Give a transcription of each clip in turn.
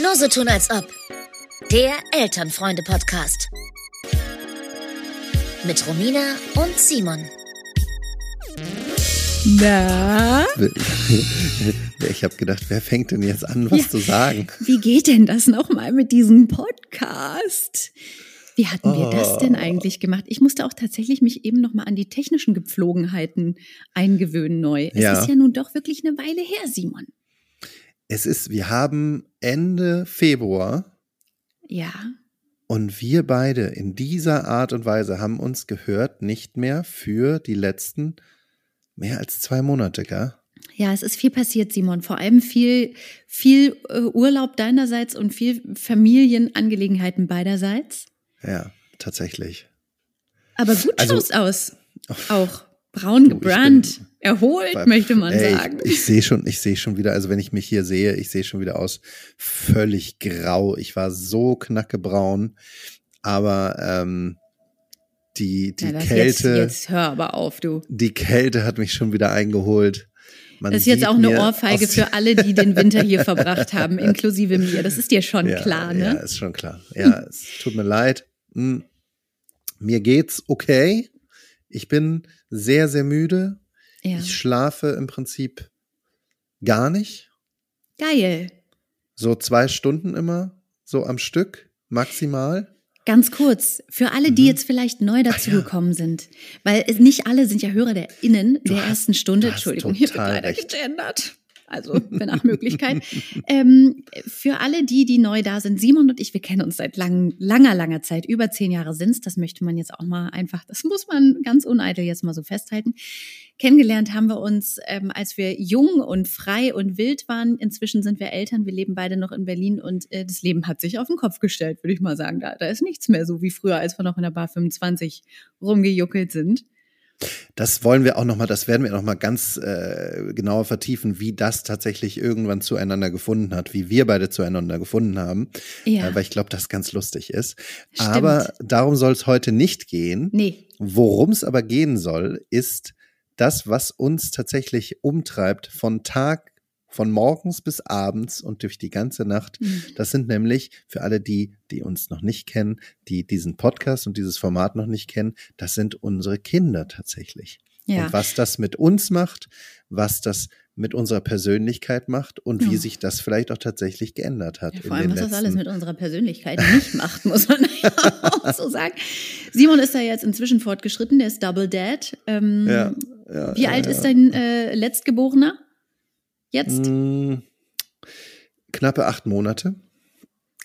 Nur so tun als ob. Der Elternfreunde-Podcast. Mit Romina und Simon. Na? Ich habe gedacht, wer fängt denn jetzt an, was Ja. zu sagen? Wie geht denn das nochmal mit diesem Podcast? Wie hatten wir das denn Oh. eigentlich gemacht? Ich musste auch tatsächlich mich eben nochmal an die technischen Gepflogenheiten eingewöhnen neu. Es Ja. ist ja nun doch wirklich eine Weile her, Simon. Es ist, wir haben Ende Februar Ja. und wir beide in dieser Art und Weise haben uns gehört, nicht mehr für die letzten mehr als zwei Monate, gell? Ja, es ist viel passiert, Simon. Vor allem viel, viel äh, Urlaub deinerseits und viel Familienangelegenheiten beiderseits. Ja, tatsächlich. Aber gut Also- schaust aus. Auch braun gebrannt, erholt, Weil- möchte man Ey, sagen. Ich, ich sehe schon, ich sehe schon wieder, also wenn ich mich hier sehe, ich sehe schon wieder aus völlig grau. Ich war so knackebraun, aber ähm, die, die Ja, Kälte, Jetzt, jetzt hör aber auf, du. die Kälte hat mich schon wieder eingeholt. Man Das ist jetzt auch eine Ohrfeige für alle, die den Winter hier verbracht haben, inklusive mir. Das ist dir schon ja, klar, Ja, ne? ist schon klar. Ja, es tut mir leid. Hm. Mir geht's okay. Ich bin sehr, sehr müde. Ja. Ich schlafe im Prinzip gar nicht. Geil. So zwei Stunden immer, so am Stück, maximal. Ganz kurz, für alle, die Mhm. jetzt vielleicht neu dazugekommen sind, weil nicht alle sind ja Hörer der Innen Du der hast- ersten Stunde. Entschuldigung, hier wird leider recht. gegendert. Also, wenn nach Möglichkeit. ähm, für alle die, die neu da sind, Simon und ich, wir kennen uns seit lang, langer, langer Zeit. Über zehn Jahre sind's. Das möchte man jetzt auch mal einfach, das muss man ganz uneitel jetzt mal so festhalten. Kennengelernt haben wir uns, ähm, als wir jung und frei und wild waren. Inzwischen sind wir Eltern. Wir leben beide noch in Berlin und äh, das Leben hat sich auf den Kopf gestellt, würde ich mal sagen. Da, da ist nichts mehr so wie früher, als wir noch in der Bar 25 rumgejuckelt sind. Das wollen wir auch nochmal, das werden wir nochmal ganz äh, genauer vertiefen, wie das tatsächlich irgendwann zueinander gefunden hat, wie wir beide zueinander gefunden haben. Ja. Äh, weil ich glaube, das ganz lustig ist. Stimmt. Aber darum soll es heute nicht gehen. Nee. Worum es aber gehen soll, ist das, was uns tatsächlich umtreibt von Tag, von morgens bis abends und durch die ganze Nacht. Hm. Das sind nämlich für alle die, die uns noch nicht kennen, die diesen Podcast und dieses Format noch nicht kennen, das sind unsere Kinder tatsächlich. Ja. Und was das mit uns macht, was das mit unserer Persönlichkeit macht und wie Ja. sich das vielleicht auch tatsächlich geändert hat. Ja, vor allem, was das alles mit unserer Persönlichkeit nicht macht, muss man ja auch so sagen. Simon ist da jetzt inzwischen fortgeschritten, der ist Double Dad. Ähm, Ja, wie alt ist dein äh, Letztgeborener? Jetzt? Mm, Knappe acht Monate.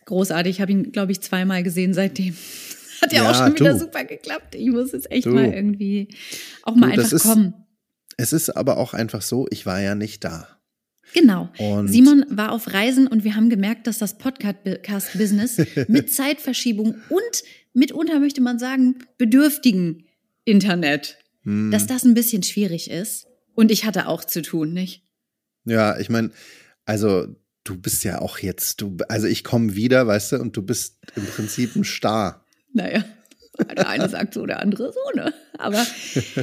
Großartig, ich habe ihn, glaube ich, zweimal gesehen seitdem. Hat ja, Ja, auch schon wieder du. super geklappt. Ich muss jetzt echt Du. mal irgendwie auch mal Du, einfach ist- kommen. Es ist aber auch einfach so, ich war ja nicht da. Genau. Und Simon war auf Reisen und wir haben gemerkt, dass das Podcast-Business mit Zeitverschiebung und mitunter möchte man sagen, bedürftigen Internet, hm, dass das ein bisschen schwierig ist. Und ich hatte auch zu tun, nicht? Ja, ich meine, also du bist ja auch jetzt, du, also ich komme wieder, weißt du, und du bist im Prinzip ein Star. Naja, der eine sagt so, der andere so, ne? Aber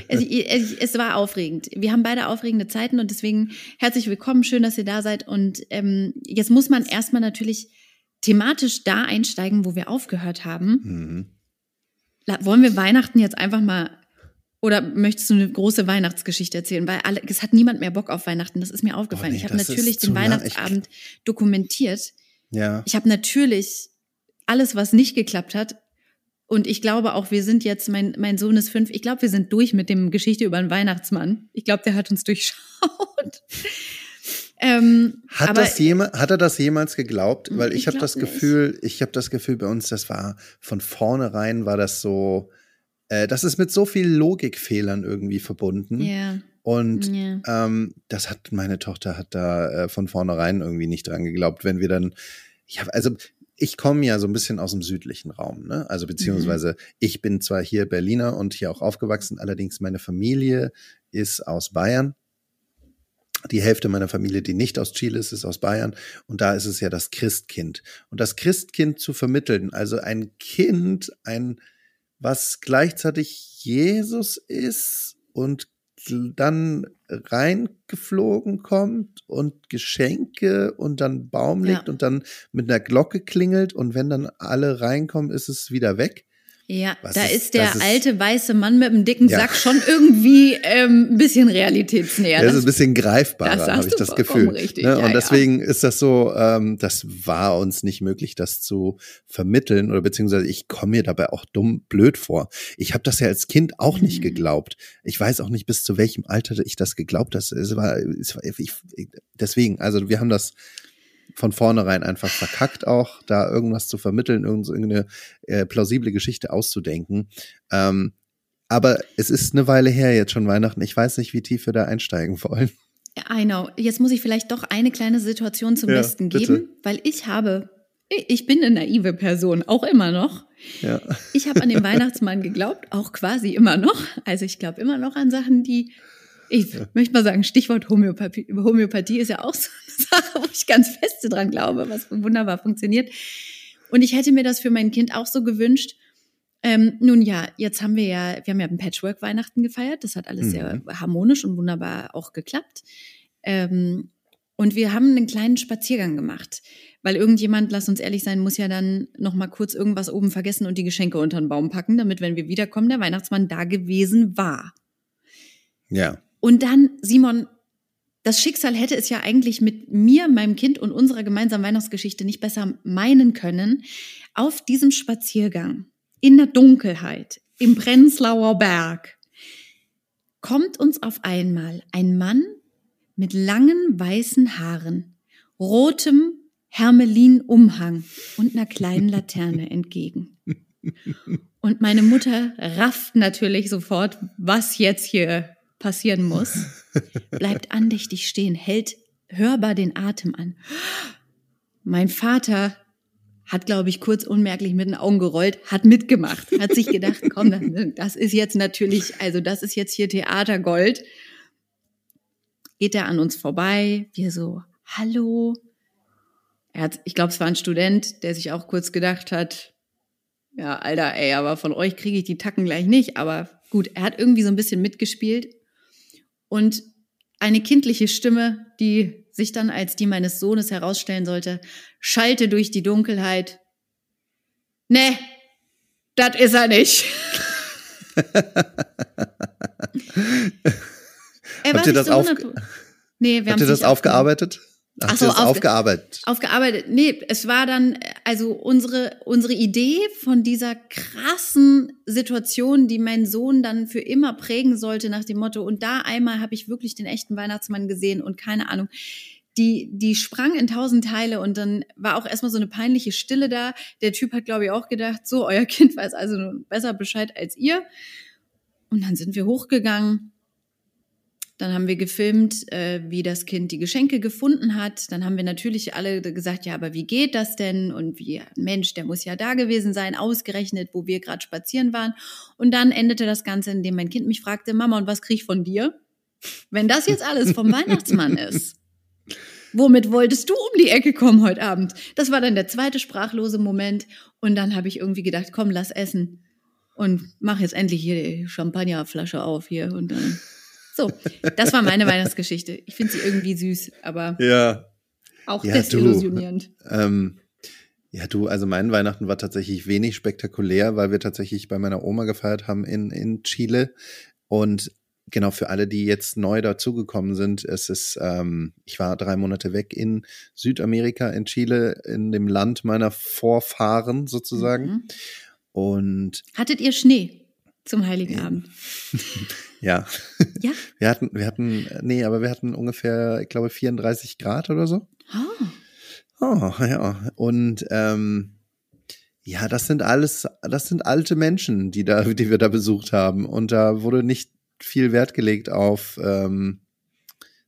es, es, es war aufregend. Wir haben beide aufregende Zeiten und deswegen herzlich willkommen. Schön, dass ihr da seid. Und ähm, jetzt muss man erstmal natürlich thematisch da einsteigen, wo wir aufgehört haben. Mhm. Wollen wir Weihnachten jetzt einfach mal oder möchtest du eine große Weihnachtsgeschichte erzählen? Weil alle, es hat niemand mehr Bock auf Weihnachten. Das ist mir aufgefallen. nee, ich habe natürlich den nah. Ich- Weihnachtsabend dokumentiert. Ja. Ich habe natürlich alles, was nicht geklappt hat. Und ich glaube auch, wir sind jetzt, mein, mein Sohn ist fünf, ich glaube, wir sind durch mit dem Geschichte über den Weihnachtsmann. Ich glaube, der hat uns durchschaut. ähm, Hat, das jema hat er das jemals geglaubt? Weil ich, Ich habe das nicht. Gefühl, ich habe das Gefühl bei uns, das war von vornherein war das so, äh, das ist mit so viel Logikfehlern irgendwie verbunden. ja, Und ja. ähm, das hat meine Tochter hat da äh, von vornherein irgendwie nicht dran geglaubt, wenn wir dann, ja, also ich komme ja so ein bisschen aus dem südlichen Raum, ne? Also beziehungsweise ich bin zwar hier Berliner und hier auch aufgewachsen, allerdings meine Familie ist aus Bayern. Die Hälfte meiner Familie, die nicht aus Chile ist, ist aus Bayern. Und da ist es ja das Christkind. Und das Christkind zu vermitteln, also ein Kind, ein, was gleichzeitig Jesus ist und dann reingeflogen kommt und Geschenke und dann Baum legt Ja. und dann mit einer Glocke klingelt und wenn dann alle reinkommen, ist es wieder weg. Ja, Was da ist- ist, der ist- alte weiße Mann mit dem dicken Ja. Sack schon irgendwie ähm, ein bisschen realitätsnäher. Ja, das Das- ist ein bisschen greifbarer, habe ich das Gefühl. richtig, ne? ja, Und ja. deswegen ist das so, ähm, das war uns nicht möglich, das zu vermitteln oder beziehungsweise ich komme mir dabei auch dumm blöd vor. Ich habe das ja als Kind auch nicht Mhm. geglaubt. Ich weiß auch nicht, bis zu welchem Alter ich das geglaubt habe. Es war, es war ich, deswegen, also wir haben das von vornherein einfach verkackt auch, da irgendwas zu vermitteln, irgend- irgendeine äh, plausible Geschichte auszudenken. Ähm, aber es ist eine Weile her jetzt schon Weihnachten. Ich weiß nicht, wie tief wir da einsteigen wollen. I know. Jetzt muss ich vielleicht doch eine kleine Situation zum Ja, Besten bitte. geben, weil ich habe, ich bin eine naive Person, auch immer noch. Ja. Ich habe an den Weihnachtsmann geglaubt, auch quasi immer noch. Also ich glaube immer noch an Sachen, die, ich möchte mal sagen, Stichwort Homöopathie, Homöopathie ist ja auch so eine Sache, wo ich ganz feste dran glaube, was wunderbar funktioniert. Und ich hätte mir das für mein Kind auch so gewünscht. Ähm, nun ja, jetzt haben wir ja, wir haben ja ein Patchwork-Weihnachten gefeiert. Das hat alles Mhm. sehr harmonisch und wunderbar auch geklappt. Ähm, und wir haben einen kleinen Spaziergang gemacht, weil irgendjemand, lass uns ehrlich sein, muss ja dann noch mal kurz irgendwas oben vergessen und die Geschenke unter den Baum packen, damit, wenn wir wiederkommen, der Weihnachtsmann da gewesen war. Ja. Und dann, Simon, das Schicksal hätte es ja eigentlich mit mir, meinem Kind und unserer gemeinsamen Weihnachtsgeschichte nicht besser meinen können. Auf diesem Spaziergang, in der Dunkelheit, im Prenzlauer Berg, kommt uns auf einmal ein Mann mit langen weißen Haaren, rotem Hermelin-Umhang und einer kleinen Laterne entgegen. Und meine Mutter rafft natürlich sofort, was jetzt hier passieren muss, bleibt andächtig stehen, hält hörbar den Atem an. Mein Vater hat, glaube ich, kurz unmerklich mit den Augen gerollt, hat mitgemacht, hat sich gedacht, komm, das- ist jetzt natürlich, also das ist jetzt hier Theatergold. Geht er an uns vorbei, wir so, hallo. Er hat, ich glaube, es war ein Student, der sich auch kurz gedacht hat, ja, Alter, ey, aber von euch kriege ich die Tacken gleich nicht. Aber gut, er hat irgendwie so ein bisschen mitgespielt. Und eine kindliche Stimme, die sich dann als die meines Sohnes herausstellen sollte, schallte durch die Dunkelheit. Nee, das ist er nicht. er Habt ihr das auf- 100 Nee, Habt ihr das aufgearbeitet? Ach so, aufge- aufgearbeitet? aufgearbeitet. Nee, es war dann also unsere unsere Idee von dieser krassen Situation, die mein Sohn dann für immer prägen sollte nach dem Motto und da einmal habe ich wirklich den echten Weihnachtsmann gesehen und keine Ahnung. Die, die sprang in tausend Teile und dann war auch erstmal so eine peinliche Stille da. Der Typ hat, glaube ich, auch gedacht, so, euer Kind weiß also nun besser Bescheid als ihr. Und dann sind wir hochgegangen. Dann haben wir gefilmt, äh, wie das Kind die Geschenke gefunden hat. Dann haben wir natürlich alle gesagt, ja, aber wie geht das denn? Und wie, Mensch, der muss ja da gewesen sein, ausgerechnet, wo wir gerade spazieren waren. Und dann endete das Ganze, indem mein Kind mich fragte, Mama, und was krieg ich von dir? Wenn das jetzt alles vom Weihnachtsmann ist, womit wolltest du um die Ecke kommen heute Abend? Das war dann der zweite sprachlose Moment. Und dann habe ich irgendwie gedacht, komm, lass essen. Und mach jetzt endlich hier die Champagnerflasche auf hier und dann. So, das war meine Weihnachtsgeschichte. Ich finde sie irgendwie süß, aber Ja. auch Ja, desillusionierend. Ähm, ja, du, also mein Weihnachten war tatsächlich wenig spektakulär, weil wir tatsächlich bei meiner Oma gefeiert haben in, in Chile. Und genau für alle, die jetzt neu dazugekommen sind, es ist, ähm, ich war drei Monate weg in Südamerika, in Chile, in dem Land meiner Vorfahren sozusagen. Mhm. Und Hattet ihr Schnee zum Heiligen Abend? ja, Ja? wir hatten, wir hatten, nee, aber wir hatten ungefähr, ich glaube, 34 Grad oder so. Oh. Oh, ja. Und ähm, ja, das sind alles, das sind alte Menschen, die da, die wir da besucht haben. Und da wurde nicht viel Wert gelegt auf ähm,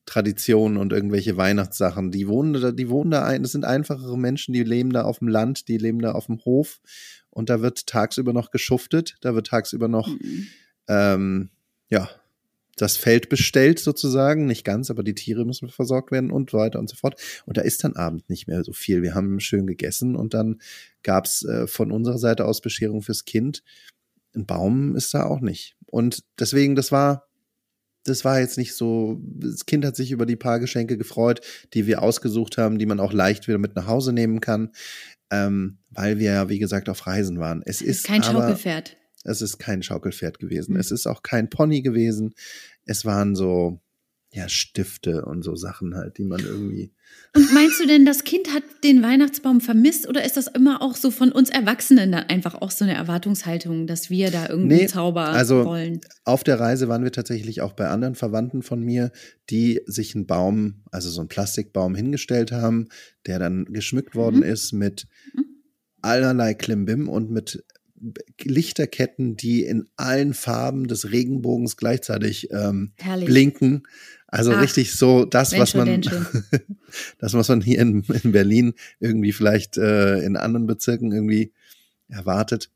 Traditionen und irgendwelche Weihnachtssachen. Die wohnen da, die wohnen da ein, das sind einfachere Menschen, die leben da auf dem Land, die leben da auf dem Hof. Und da wird tagsüber noch geschuftet, da wird tagsüber noch Mhm. ähm, ja, das Feld bestellt sozusagen, nicht ganz, aber die Tiere müssen versorgt werden und weiter und so fort. Und da ist dann Abend nicht mehr so viel. Wir haben schön gegessen und dann gab's äh, von unserer Seite aus Bescherung fürs Kind. Ein Baum ist da auch nicht. Und deswegen, das war, das war jetzt nicht so, das Kind hat sich über die paar Geschenke gefreut, die wir ausgesucht haben, die man auch leicht wieder mit nach Hause nehmen kann, ähm, weil wir ja, wie gesagt, auf Reisen waren. Es ist Kein aber, Schaukelpferd. Es ist kein Schaukelpferd gewesen. Mhm. Es ist auch kein Pony gewesen. Es waren so, ja, Stifte und so Sachen halt, die man irgendwie. Und meinst du denn, das Kind hat den Weihnachtsbaum vermisst oder ist das immer auch so von uns Erwachsenen dann einfach auch so eine Erwartungshaltung, dass wir da irgendwie Nee, Zauber also- wollen? Auf der Reise waren wir tatsächlich auch bei anderen Verwandten von mir, die sich einen Baum, also so einen Plastikbaum hingestellt haben, der dann geschmückt worden Mhm. ist mit Mhm. allerlei Klimbim und mit Lichterketten, die in allen Farben des Regenbogens gleichzeitig ähm, blinken. Also Ach, richtig so das, was schon, man, das, was man hier in, in Berlin irgendwie vielleicht äh, in anderen Bezirken irgendwie erwartet.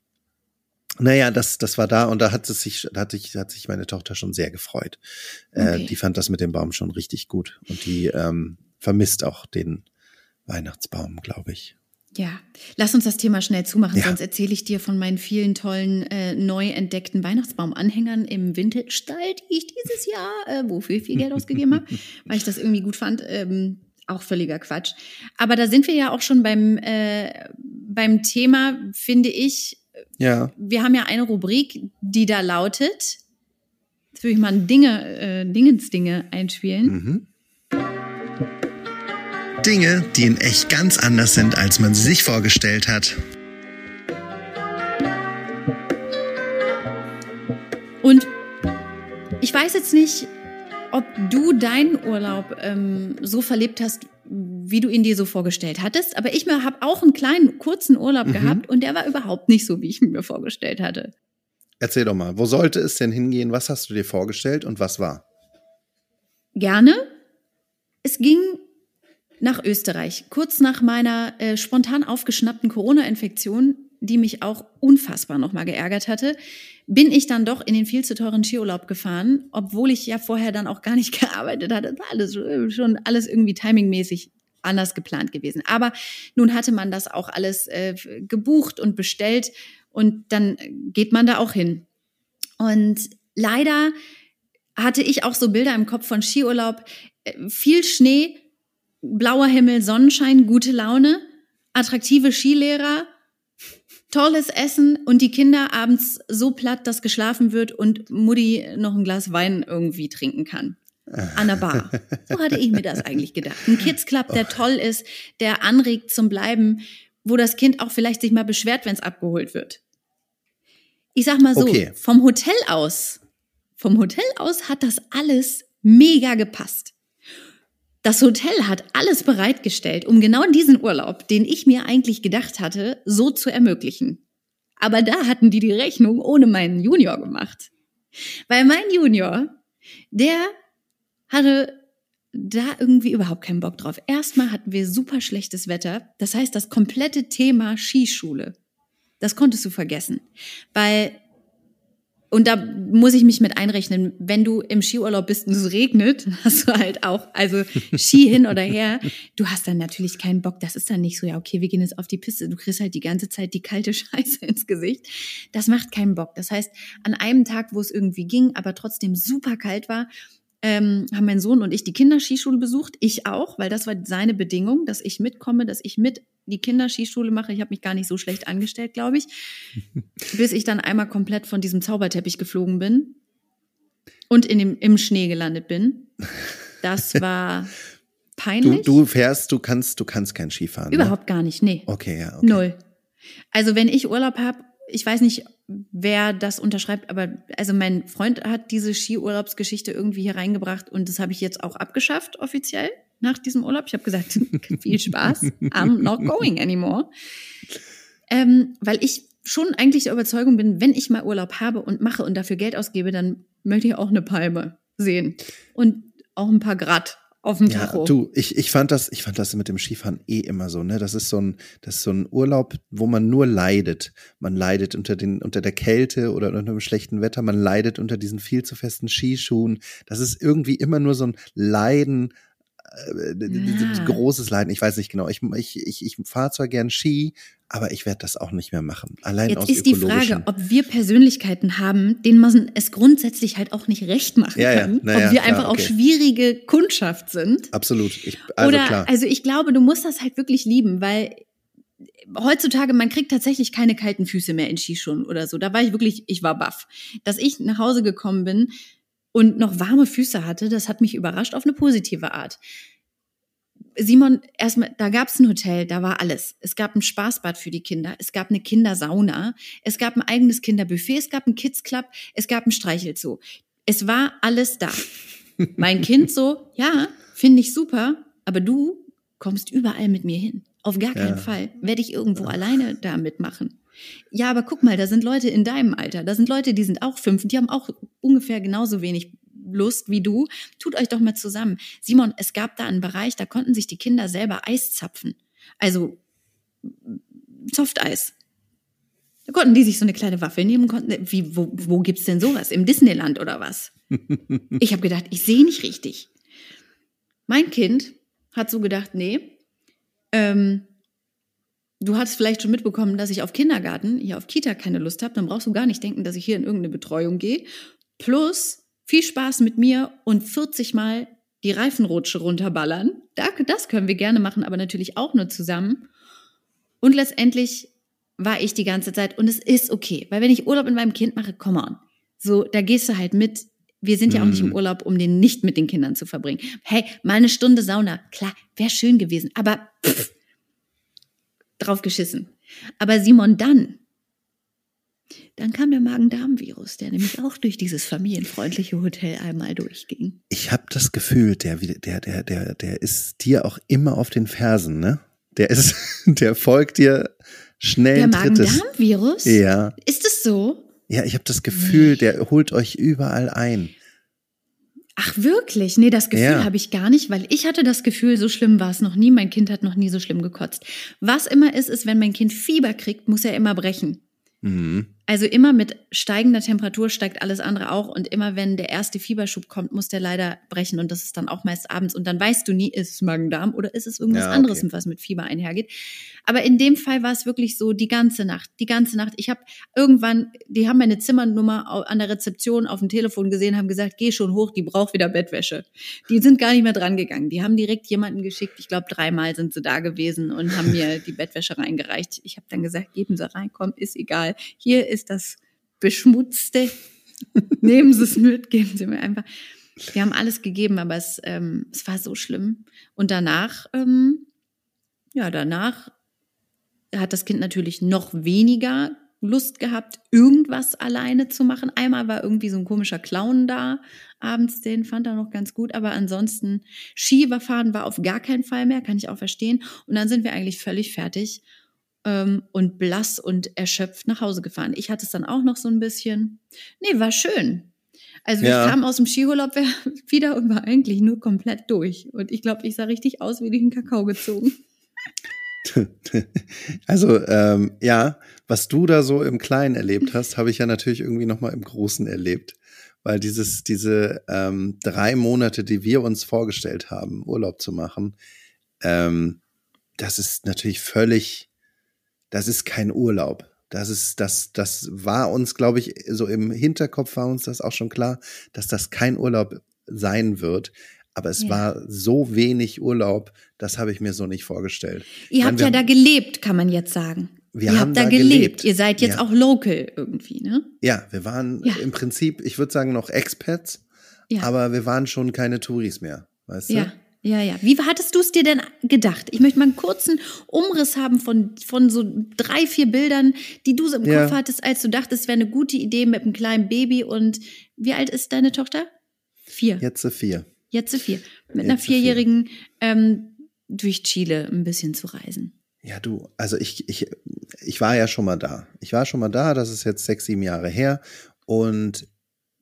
Naja, das, das war da und da hat es sich, da hat sich, hat sich meine Tochter schon sehr gefreut. Äh, Okay. die fand das mit dem Baum schon richtig gut und die ähm, vermisst auch den Weihnachtsbaum, glaube ich. Ja, lass uns das Thema schnell zumachen, Ja. sonst erzähle ich dir von meinen vielen tollen äh, neu entdeckten Weihnachtsbaumanhängern im Vintage-Style, die ich dieses Jahr, äh, wofür ich viel Geld ausgegeben habe, weil ich das irgendwie gut fand. Ähm, auch völliger Quatsch. Aber da sind wir ja auch schon beim, äh, beim Thema, finde ich, Ja, wir haben ja eine Rubrik, die da lautet, jetzt will ich mal ein Dinge, äh, Dingensdinge einspielen. Mhm. Dinge, die in echt ganz anders sind, als man sie sich vorgestellt hat. Und ich weiß jetzt nicht, ob du deinen Urlaub ähm, so verlebt hast, wie du ihn dir so vorgestellt hattest. Aber ich habe auch einen kleinen, kurzen Urlaub Mhm. gehabt und der war überhaupt nicht so, wie ich ihn mir vorgestellt hatte. Erzähl doch mal, wo sollte es denn hingehen? Was hast du dir vorgestellt und was war? Gerne. Es ging nach Österreich, kurz nach meiner äh, spontan aufgeschnappten Corona-Infektion, die mich auch unfassbar nochmal geärgert hatte, bin ich dann doch in den viel zu teuren Skiurlaub gefahren, obwohl ich ja vorher dann auch gar nicht gearbeitet hatte. War alles äh, schon alles irgendwie timingmäßig anders geplant gewesen. Aber nun hatte man das auch alles äh, gebucht und bestellt und dann geht man da auch hin. Und leider hatte ich auch so Bilder im Kopf von Skiurlaub, äh, viel Schnee, blauer Himmel, Sonnenschein, gute Laune, attraktive Skilehrer, tolles Essen und die Kinder abends so platt, dass geschlafen wird und Mutti noch ein Glas Wein irgendwie trinken kann. An der Bar. So hatte ich mir das eigentlich gedacht. Ein Kids Club, der toll ist, der anregt zum Bleiben, wo das Kind auch vielleicht sich mal beschwert, wenn es abgeholt wird. Ich sag mal so, Okay. vom Hotel aus, vom Hotel aus hat das alles mega gepasst. Das Hotel hat alles bereitgestellt, um genau diesen Urlaub, den ich mir eigentlich gedacht hatte, so zu ermöglichen. Aber da hatten die die Rechnung ohne meinen Junior gemacht. Weil mein Junior, der hatte da irgendwie überhaupt keinen Bock drauf. Erstmal hatten wir super schlechtes Wetter. Das heißt, das komplette Thema Skischule, das konntest du vergessen. Weil und da muss ich mich mit einrechnen, wenn du im Skiurlaub bist und es regnet, hast du halt auch, also Ski hin oder her, du hast dann natürlich keinen Bock. Das ist dann nicht so, ja, okay, wir gehen jetzt auf die Piste. Du kriegst halt die ganze Zeit die kalte Scheiße ins Gesicht. Das macht keinen Bock. Das heißt, an einem Tag, wo es irgendwie ging, aber trotzdem super kalt war, ähm, haben mein Sohn und ich die Kinderskischule besucht. Ich auch, weil das war seine Bedingung, dass ich mitkomme, dass ich mit die Kinderskischule mache. Ich habe mich gar nicht so schlecht angestellt, glaube ich. Bis ich dann einmal komplett von diesem Zauberteppich geflogen bin und in dem, im Schnee gelandet bin. Das war Du, peinlich. du fährst, du kannst, du kannst kein Skifahren. Überhaupt gar nicht, nee. Ne? Okay, ja. Okay. Null. Also wenn ich Urlaub habe, ich weiß nicht, wer das unterschreibt, aber also mein Freund hat diese Skiurlaubsgeschichte irgendwie hier reingebracht und das habe ich jetzt auch abgeschafft offiziell nach diesem Urlaub. Ich habe gesagt, viel Spaß, I'm not going anymore. Ähm, weil ich schon eigentlich der Überzeugung bin, wenn ich mal Urlaub habe und mache und dafür Geld ausgebe, dann möchte ich auch eine Palme sehen und auch ein paar Grad auf dem Ja, Tacho. du, ich, ich fand das, ich fand das mit dem Skifahren eh immer so, ne? Das ist so ein, das ist so ein Urlaub, wo man nur leidet. Man leidet unter den, unter der Kälte oder unter dem schlechten Wetter. Man leidet unter diesen viel zu festen Skischuhen. Das ist irgendwie immer nur so ein Leiden ja. großes Leiden. Ich weiß nicht genau. Ich, ich, ich, ich fahre zwar gern Ski, aber ich werde das auch nicht mehr machen. Allein Jetzt aus ist die Frage, ob wir Persönlichkeiten haben, denen man es grundsätzlich halt auch nicht recht machen ja, kann. Ja, ja, ob wir klar, einfach okay. auch schwierige Kundschaft sind. Absolut. Ich, also Oder, klar. also ich glaube, du musst das halt wirklich lieben, weil heutzutage, man kriegt tatsächlich keine kalten Füße mehr in Skischuhen oder so. Da war ich wirklich, ich war baff. Dass ich nach Hause gekommen bin und noch warme Füße hatte, das hat mich überrascht auf eine positive Art. Simon, erstmal, da gab es ein Hotel, da war alles. Es gab ein Spaßbad für die Kinder, es gab eine Kindersauna, es gab ein eigenes Kinderbuffet, es gab ein Kids Club, es gab ein Streichelzoo. Es war alles da. mein Kind so, ja, finde ich super, aber du kommst überall mit mir hin. Auf gar keinen Ja. Fall werde ich irgendwo alleine da mitmachen. Ja, aber guck mal, da sind Leute in deinem Alter, da sind Leute, die sind auch fünf, die haben auch ungefähr genauso wenig Lust wie du. Tut euch doch mal zusammen. Simon, es gab da einen Bereich, da konnten sich die Kinder selber Eis zapfen. Also Softeis. Da konnten die sich so eine kleine Waffel nehmen, konnten, wie, wo, wo gibt's denn sowas? Im Disneyland oder was? Ich habe gedacht, ich sehe nicht richtig. Mein Kind hat so gedacht, nee, ähm, du hast vielleicht schon mitbekommen, dass ich auf Kindergarten, hier auf Kita keine Lust habe, dann brauchst du gar nicht denken, dass ich hier in irgendeine Betreuung gehe. Plus viel Spaß mit mir und 40 Mal die Reifenrutsche runterballern. Da, das können wir gerne machen, aber natürlich auch nur zusammen. Und letztendlich war ich die ganze Zeit, und es ist okay, weil wenn ich Urlaub mit meinem Kind mache, come on. So, da gehst du halt mit. Wir sind ja auch nicht im Mhm. Urlaub, um den nicht mit den Kindern zu verbringen. Hey, mal eine Stunde Sauna, klar, wäre schön gewesen, aber pff, drauf geschissen. Aber Simon, dann, dann kam der Magen-Darm-Virus, der nämlich auch durch dieses familienfreundliche Hotel einmal durchging. Ich habe das Gefühl, der, der, der, der, der ist dir auch immer auf den Fersen, ne? Der ist, der folgt dir schnell Der. Magen-Darm-Virus? Ja, Ist es so? ja, ich habe das Gefühl, der holt euch überall ein. Ach wirklich? Nee, das Gefühl Ja. habe ich gar nicht, weil ich hatte das Gefühl, so schlimm war es noch nie. Mein Kind hat noch nie so schlimm gekotzt. Was immer ist, ist, wenn mein Kind Fieber kriegt, muss er immer brechen. Mhm. Also immer mit steigender Temperatur steigt alles andere auch und immer wenn der erste Fieberschub kommt, muss der leider brechen und das ist dann auch meist abends und dann weißt du nie, ist es Magen-Darm oder ist es irgendwas Ja, okay. anderes, was mit Fieber einhergeht. Aber in dem Fall war es wirklich so die ganze Nacht, die ganze Nacht. Ich habe irgendwann, die haben meine Zimmernummer an der Rezeption auf dem Telefon gesehen, haben gesagt, geh schon hoch, die braucht wieder Bettwäsche. Die sind gar nicht mehr dran gegangen. Die haben direkt jemanden geschickt. Ich glaube, dreimal sind sie da gewesen und haben mir die Bettwäsche reingereicht. Ich habe dann gesagt, geben Sie rein, komm, ist egal. Hier ist das Beschmutzte. Nehmen Sie es mit, geben Sie mir einfach. Wir haben alles gegeben, aber es, ähm, es war so schlimm. Und danach, ähm, ja, danach hat das Kind natürlich noch weniger Lust gehabt, irgendwas alleine zu machen. Einmal war irgendwie so ein komischer Clown da abends, den fand er noch ganz gut, aber ansonsten Skifahren war auf gar keinen Fall mehr, kann ich auch verstehen. Und dann sind wir eigentlich völlig fertig ähm, und blass und erschöpft nach Hause gefahren. Ich hatte es dann auch noch so ein bisschen. Nee, war schön. Also Ja. ich kam aus dem Skiurlaub wieder und war eigentlich nur komplett durch. Und ich glaube, ich sah richtig aus wie durch den Kakao gezogen. Also ähm, ja, was du da so im Kleinen erlebt hast, habe ich ja natürlich irgendwie noch mal im Großen erlebt, weil dieses diese ähm, drei Monate, die wir uns vorgestellt haben, Urlaub zu machen, ähm, das ist natürlich völlig, das ist kein Urlaub. Das ist das, das war uns, glaube ich, so im Hinterkopf war uns das auch schon klar, dass das kein Urlaub sein wird. Aber es Ja. war so wenig Urlaub, das habe ich mir so nicht vorgestellt. Ihr habt ja da gelebt, kann man jetzt sagen. Wir Ihr haben habt da gelebt. gelebt. Ihr seid jetzt Ja. auch local irgendwie, ne? Ja, wir waren Ja. im Prinzip, ich würde sagen, noch Expats, aber wir waren schon keine Touris mehr, weißt du? Ja, ja, ja. Wie hattest du es dir denn gedacht? Ich möchte mal einen kurzen Umriss haben von, von so drei, vier Bildern, die du so im Ja. Kopf hattest, als du dachtest, es wäre eine gute Idee mit einem kleinen Baby. Und wie alt ist deine Tochter? Vier. Jetzt so vier. Jetzt vier. Mit Jetzt einer so vier. Vierjährigen ähm, durch Chile ein bisschen zu reisen. Ja, du, also ich, ich, ich war ja schon mal da. Ich war schon mal da, das ist jetzt sechs, sieben Jahre her. Und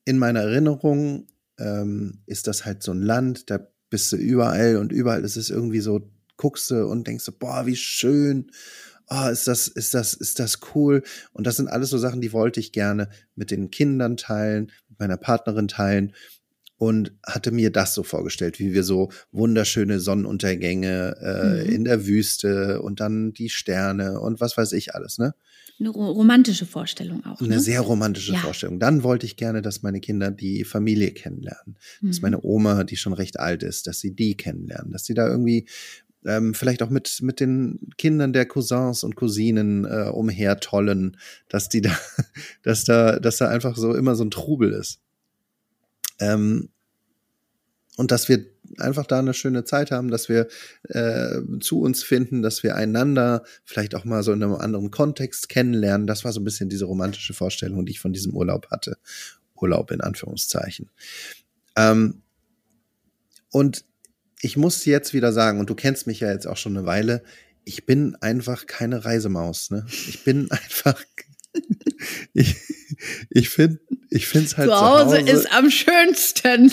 in meiner Erinnerung ähm, ist das halt so ein Land, da bist du überall und überall ist es irgendwie so, guckst du und denkst so, boah, wie schön. Oh, ist das, ist das, ist das cool? Und das sind alles so Sachen, die wollte ich gerne mit den Kindern teilen, mit meiner Partnerin teilen. Und hatte mir das so vorgestellt, wie wir so wunderschöne Sonnenuntergänge äh, Mhm. in der Wüste und dann die Sterne und was weiß ich alles, ne? Eine ro romantische Vorstellung auch. Eine ne? sehr romantische Ja. Vorstellung. Dann wollte ich gerne, dass meine Kinder die Familie kennenlernen. Dass Mhm. meine Oma, die schon recht alt ist, dass sie die kennenlernen. Dass sie da irgendwie ähm, vielleicht auch mit, mit den Kindern der Cousins und Cousinen äh, umhertollen, dass die da, dass da, dass da einfach so immer so ein Trubel ist. Ähm, und dass wir einfach da eine schöne Zeit haben, dass wir äh, zu uns finden, dass wir einander vielleicht auch mal so in einem anderen Kontext kennenlernen. Das war so ein bisschen diese romantische Vorstellung, die ich von diesem Urlaub hatte. Urlaub in Anführungszeichen. Ähm, und ich muss jetzt wieder sagen, und du kennst mich ja jetzt auch schon eine Weile, ich bin einfach keine Reisemaus. Ne? Ich bin einfach. Ich ich finde ich find's halt zu Hause ist am schönsten.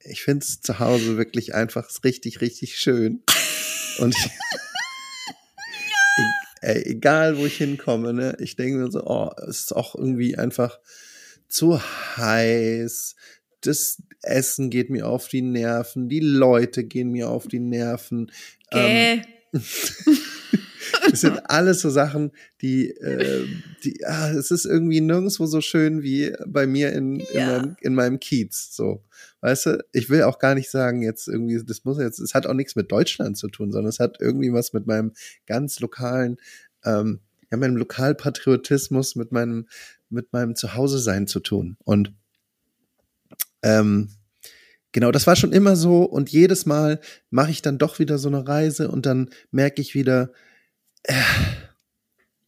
ich finde es zu Hause wirklich einfach richtig, richtig schön. Und ich, e- ey, egal wo ich hinkomme, ne, ich denke mir so, oh, es ist auch irgendwie einfach zu heiß. Das Essen geht mir auf die Nerven, die Leute gehen mir auf die Nerven. Ähm, Gäh. das sind alles so Sachen, die, äh, die ah, es ist irgendwie nirgendwo so schön wie bei mir in, in, Ja. meinem, in meinem Kiez. So, weißt du, ich will auch gar nicht sagen, jetzt irgendwie, das muss jetzt, es hat auch nichts mit Deutschland zu tun, sondern es hat irgendwie was mit meinem ganz lokalen, ähm, ja, meinem Lokalpatriotismus, mit meinem, mit meinem Zuhause-Sein zu tun. Und ähm, Genau, das war schon immer so und jedes Mal mache ich dann doch wieder so eine Reise und dann merke ich wieder, äh,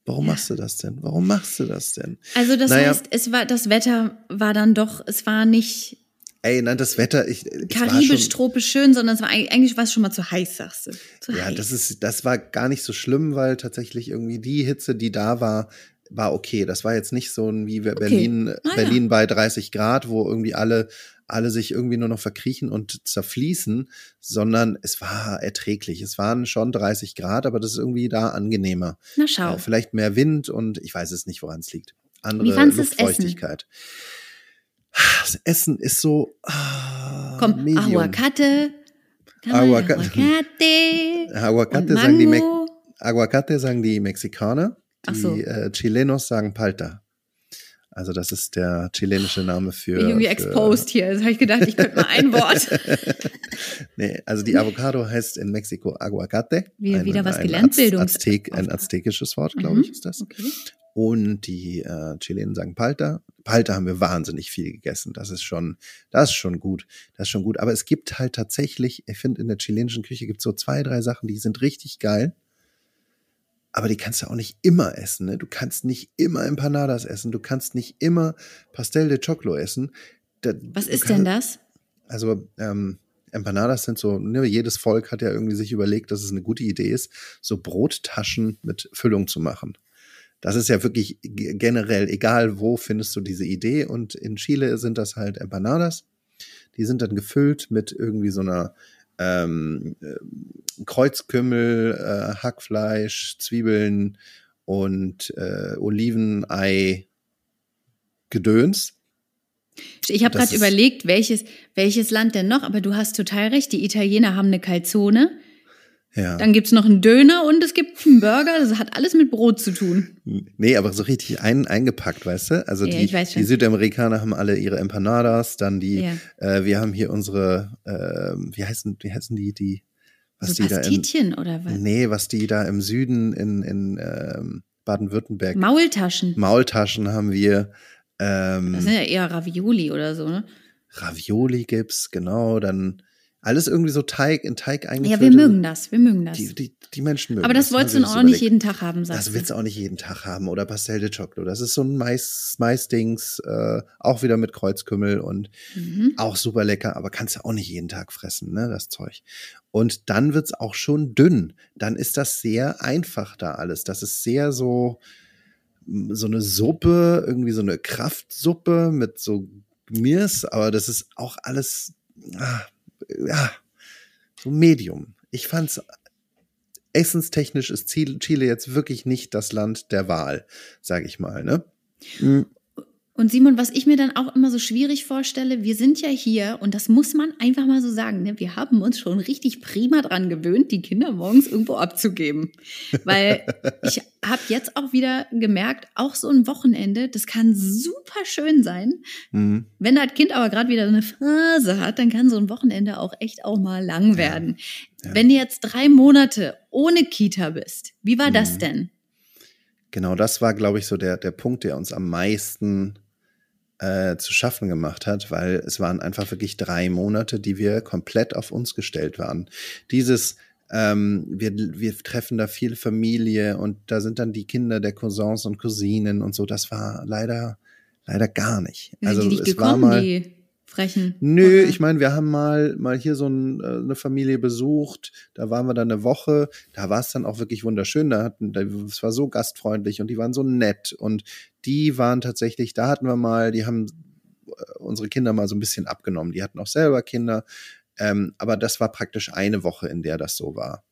warum Ja. machst du das denn? Warum machst du das denn? Also das Naja. heißt, es war das Wetter war dann doch, es war nicht Ey, nein, das Wetter, ich, karibisch, tropisch schön, sondern es war eigentlich war es schon mal zu heiß, sagst du. Zu ja, heiß. das ist, das war gar nicht so schlimm, weil tatsächlich irgendwie die Hitze, die da war, war okay. Das war jetzt nicht so ein wie Berlin, Ah, ja. Berlin bei 30 Grad, wo irgendwie alle, alle sich irgendwie nur noch verkriechen und zerfließen, sondern es war erträglich. Es waren schon 30 Grad, aber das ist irgendwie da angenehmer. Na schau. Äh, vielleicht mehr Wind und ich weiß es nicht, woran es liegt. Andere Wie du das Essen? Luftfeuchtigkeit. Das Essen ist so. Ah, Komm, Medium. Aguacate. Aguacate. Aguacate sagen die, Me. Aguacate sagen die Mexikaner. Die so. äh, Chilenos sagen Palta. Also das ist der chilenische Name für. Irgendwie für exposed hier. Jetzt habe ich gedacht, ich könnte mal ein Wort. nee, also die Avocado heißt in Mexiko Aguacate. Wir wieder was gelernt, Az Bildungs- Aztek, ein aztekisches Wort, glaube Mhm. ich, ist das. Okay. Und die äh, Chilenen sagen Palta. Palta haben wir wahnsinnig viel gegessen. Das ist schon, das ist schon gut. Das ist schon gut. Aber es gibt halt tatsächlich, ich finde, in der chilenischen Küche gibt es so zwei, drei Sachen, die sind richtig geil. Aber die kannst du auch nicht immer essen. Ne? Du kannst nicht immer Empanadas essen. Du kannst nicht immer Pastel de Choclo essen. Da, Was ist kannst- denn das? also ähm, Empanadas sind so, ne, jedes Volk hat ja irgendwie sich überlegt, dass es eine gute Idee ist, so Brottaschen mit Füllung zu machen. Das ist ja wirklich generell, egal wo findest du diese Idee. Und in Chile sind das halt Empanadas. Die sind dann gefüllt mit irgendwie so einer ähm, äh, Kreuzkümmel, äh, Hackfleisch, Zwiebeln und äh, Olivenei Gedöns. Ich habe gerade überlegt, welches, welches Land denn noch, aber du hast total recht. Die Italiener haben eine Calzone, Ja. dann gibt's noch einen Döner und es gibt einen Burger. Das hat alles mit Brot zu tun. Nee, aber so richtig ein, eingepackt, weißt du? Also Ja, die, die Südamerikaner haben alle ihre Empanadas, dann die, Ja. äh, wir haben hier unsere, ähm, wie heißen, wie heißen die, die, was so die da im, Pastitchen oder was? nee, was die da im Süden in, in ähm, Baden-Württemberg, Maultaschen. Maultaschen haben wir, Das ähm, sind ja eher Ravioli oder so, ne? Ravioli gibt's, genau, dann alles irgendwie so Teig, in Teig Ja, eingefüllt. wir mögen das, wir mögen das. Die, die, die Menschen mögen aber das ne? wolltest du auch uns nicht überlegt. jeden Tag haben, sagst Das du. willst du auch nicht jeden Tag haben. Oder Pastel de Choclo. Das ist so ein Mais, Mais-Dings, äh, auch wieder mit Kreuzkümmel und Mhm. auch super lecker, aber kannst du auch nicht jeden Tag fressen, ne, das Zeug. Und dann wird's auch schon dünn. Dann ist das sehr einfach da alles. Das ist sehr so, so eine Suppe, irgendwie so eine Kraftsuppe mit so Mirs, aber das ist auch alles, ah, ja, so Medium. Ich fand's essenstechnisch ist Chile jetzt wirklich nicht das Land der Wahl, sage ich mal, ne? Mm, Und Simon, was ich mir dann auch immer so schwierig vorstelle, wir sind ja hier und das muss man einfach mal so sagen, ne? wir haben uns schon richtig prima dran gewöhnt, die Kinder morgens irgendwo abzugeben. Weil ich habe jetzt auch wieder gemerkt, auch so ein Wochenende, das kann super schön sein. Mhm. Wenn das Kind aber gerade wieder eine Phase hat, dann kann so ein Wochenende auch echt auch mal lang werden. Ja. Ja. Wenn du jetzt drei Monate ohne Kita bist, wie war mhm. das denn? Genau, das war, glaube ich, so der, der Punkt, der uns am meisten äh, zu schaffen gemacht hat, weil es waren einfach wirklich drei Monate, die wir komplett auf uns gestellt waren. Dieses ähm, wir, wir treffen da viel Familie und da sind dann die Kinder der Cousins und Cousinen und so. Das war leider, leider gar nicht. Also die es gekommen, war mal. Die Frechen. Nö, oder? ich meine, wir haben mal, mal hier so ein, äh, eine Familie besucht, da waren wir dann eine Woche, da war es dann auch wirklich wunderschön, da hatten, es war so gastfreundlich und die waren so nett. Und die waren tatsächlich, da hatten wir mal, die haben äh, unsere Kinder mal so ein bisschen abgenommen, die hatten auch selber Kinder, ähm, aber das war praktisch eine Woche, in der das so war.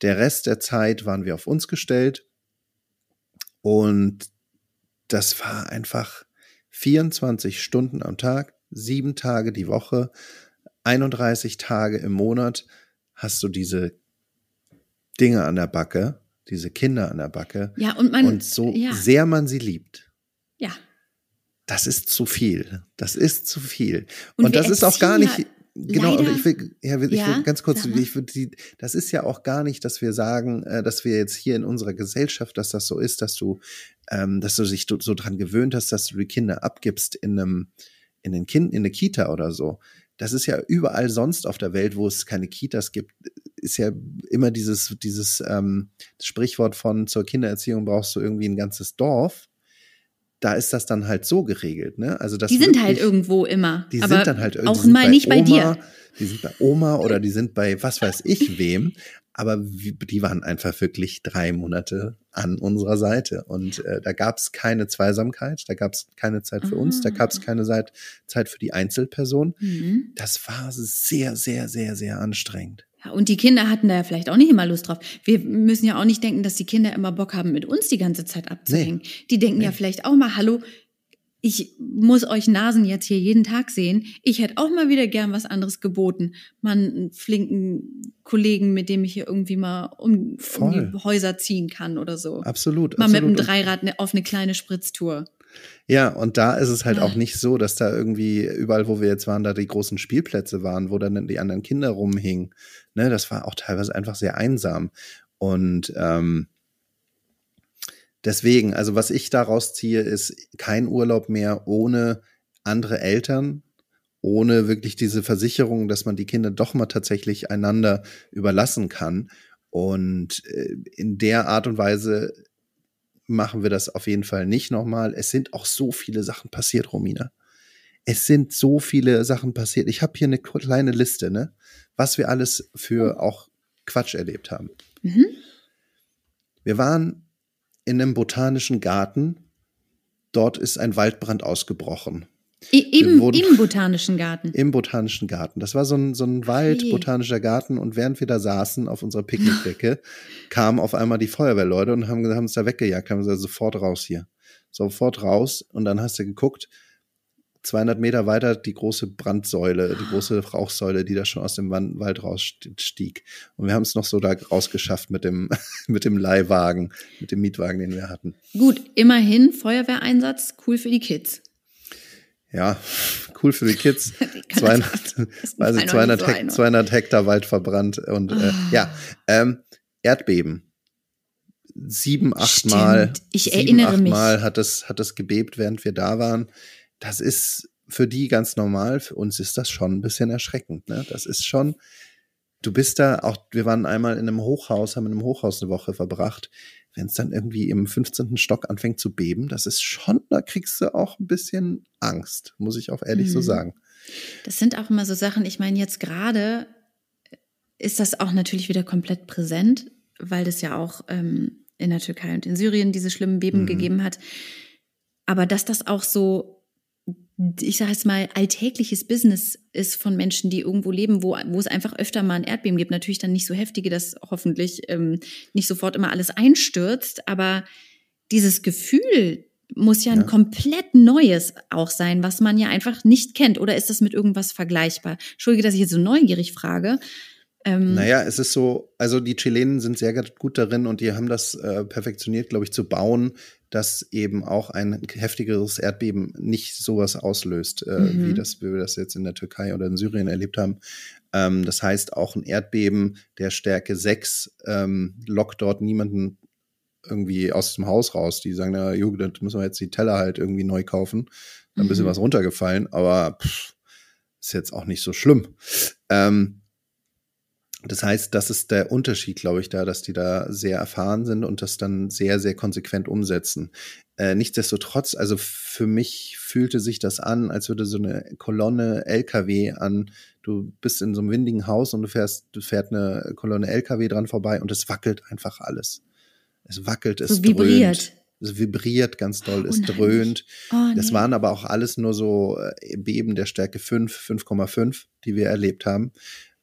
Der Rest der Zeit waren wir auf uns gestellt. Und das war einfach 24 Stunden am Tag, sieben Tage die Woche, 31 Tage im Monat hast du diese Dinge an der Backe, diese Kinder an der Backe. Ja, und man. Und so ja. sehr man sie liebt. Ja. Das ist zu viel. Das ist zu viel. Und, und das ist auch gar nicht. Genau, Leider, und ich will, ja, ich ja, will ganz kurz, ich würde die, das ist ja auch gar nicht, dass wir sagen, äh, dass wir jetzt hier in unserer Gesellschaft, dass das so ist, dass du, ähm, dass du dich so dran gewöhnt hast, dass du die Kinder abgibst in einem, in den Kind, in eine Kita oder so. Das ist ja überall sonst auf der Welt, wo es keine Kitas gibt, ist ja immer dieses, dieses ähm, Sprichwort von zur Kindererziehung brauchst du irgendwie ein ganzes Dorf. Da ist das dann halt so geregelt, ne? Also das die sind halt irgendwo immer. Die sind dann halt irgendwie auch mal nicht bei dir. Die sind bei Oma oder die sind bei was weiß ich wem aber die waren einfach wirklich drei Monate an unserer Seite. Und äh, da gab es keine Zweisamkeit, da gab es keine Zeit für Aha. uns, da gab es ah. keine Zeit, Zeit für die Einzelperson. Mhm. Das war sehr, sehr, sehr, sehr anstrengend. Ja, und die Kinder hatten da ja vielleicht auch nicht immer Lust drauf. Wir müssen ja auch nicht denken, dass die Kinder immer Bock haben, mit uns die ganze Zeit abzuhängen. Nee. Die denken nee. ja vielleicht auch mal, hallo, ich muss euch Nasen jetzt hier jeden Tag sehen. Ich hätte auch mal wieder gern was anderes geboten. Mal einen flinken Kollegen, mit dem ich hier irgendwie mal um, um die Häuser ziehen kann oder so. Absolut. Mal absolut. mit dem Dreirad ne, auf eine kleine Spritztour. Ja, und da ist es halt ah. auch nicht so, dass da irgendwie überall, wo wir jetzt waren, da die großen Spielplätze waren, wo dann die anderen Kinder rumhingen. Ne, das war auch teilweise einfach sehr einsam. Und ähm, Deswegen, also was ich daraus ziehe, ist kein Urlaub mehr ohne andere Eltern, ohne wirklich diese Versicherung, dass man die Kinder doch mal tatsächlich einander überlassen kann. Und äh, in der Art und Weise machen wir das auf jeden Fall nicht nochmal. Es sind auch so viele Sachen passiert, Romina. Es sind so viele Sachen passiert. Ich habe hier eine kleine Liste, ne? Was wir alles für oh. auch Quatsch erlebt haben. Mhm. Wir waren in einem botanischen Garten. Dort ist ein Waldbrand ausgebrochen. Im, Im, botanischen Garten. Im botanischen Garten. Das war so ein, so ein Wald, hey. botanischer Garten. Und während wir da saßen auf unserer Picknickdecke, kamen auf einmal die Feuerwehrleute und haben, haben uns da weggejagt, haben gesagt, sofort raus hier. Sofort raus. Und dann hast du geguckt, 200 Meter weiter die große Brandsäule, die große Rauchsäule, die da schon aus dem Wald rausstieg. Und wir haben es noch so da rausgeschafft mit dem, mit dem Leihwagen, mit dem Mietwagen, den wir hatten. Gut, immerhin Feuerwehreinsatz, cool für die Kids. Ja, cool für die Kids. 200, weiß ich, 200, Hek 200 Hektar Wald verbrannt und äh, oh. ja, ähm, Erdbeben. Sieben, acht Stimmt. Mal. Ich sieben, erinnere acht mich. Mal hat es, hat es gebebt, während wir da waren das ist für die ganz normal. Für uns ist das schon ein bisschen erschreckend. Ne? Das ist schon, du bist da auch, wir waren einmal in einem Hochhaus, haben in einem Hochhaus eine Woche verbracht. Wenn es dann irgendwie im 15. Stock anfängt zu beben, das ist schon, da kriegst du auch ein bisschen Angst, muss ich auch ehrlich mhm. so sagen. Das sind auch immer so Sachen, ich meine, jetzt gerade ist das auch natürlich wieder komplett präsent, weil es ja auch ähm, in der Türkei und in Syrien diese schlimmen Beben mhm. gegeben hat. Aber dass das auch so ich sage jetzt mal, alltägliches Business ist von Menschen, die irgendwo leben, wo, wo es einfach öfter mal ein Erdbeben gibt. Natürlich dann nicht so heftige, dass hoffentlich ähm, nicht sofort immer alles einstürzt, aber dieses Gefühl, muss ja ein Ja. komplett neues auch sein, was man ja einfach nicht kennt. Oder ist das mit irgendwas vergleichbar? Entschuldige, dass ich jetzt so neugierig frage. Ähm, Naja, es ist so, also die Chilenen sind sehr gut darin und die haben das äh, perfektioniert, glaube ich, zu bauen, dass eben auch ein heftigeres Erdbeben nicht sowas auslöst, äh, Mhm. wie, das, wie wir das jetzt in der Türkei oder in Syrien erlebt haben. Ähm, das heißt, auch ein Erdbeben der Stärke 6 ähm, lockt dort niemanden irgendwie aus dem Haus raus. Die sagen, na, jo, dann müssen wir jetzt die Teller halt irgendwie neu kaufen. Dann ein bisschen Mhm. was runtergefallen, aber pff, ist jetzt auch nicht so schlimm. Ähm, das heißt, das ist der Unterschied, glaube ich, da, dass die da sehr erfahren sind und das dann sehr, sehr konsequent umsetzen. Äh, nichtsdestotrotz, also für mich fühlte sich das an, als würde so eine Kolonne LKW an, du bist in so einem windigen Haus und du fährst, du fährt eine Kolonne LKW dran vorbei und es wackelt einfach alles. Es wackelt, es So vibriert. dröhnt. Es vibriert ganz doll, es Unheimlich. dröhnt. oh, Das nee. waren aber auch alles nur so äh, Beben der Stärke 5, 5,5, die wir erlebt haben.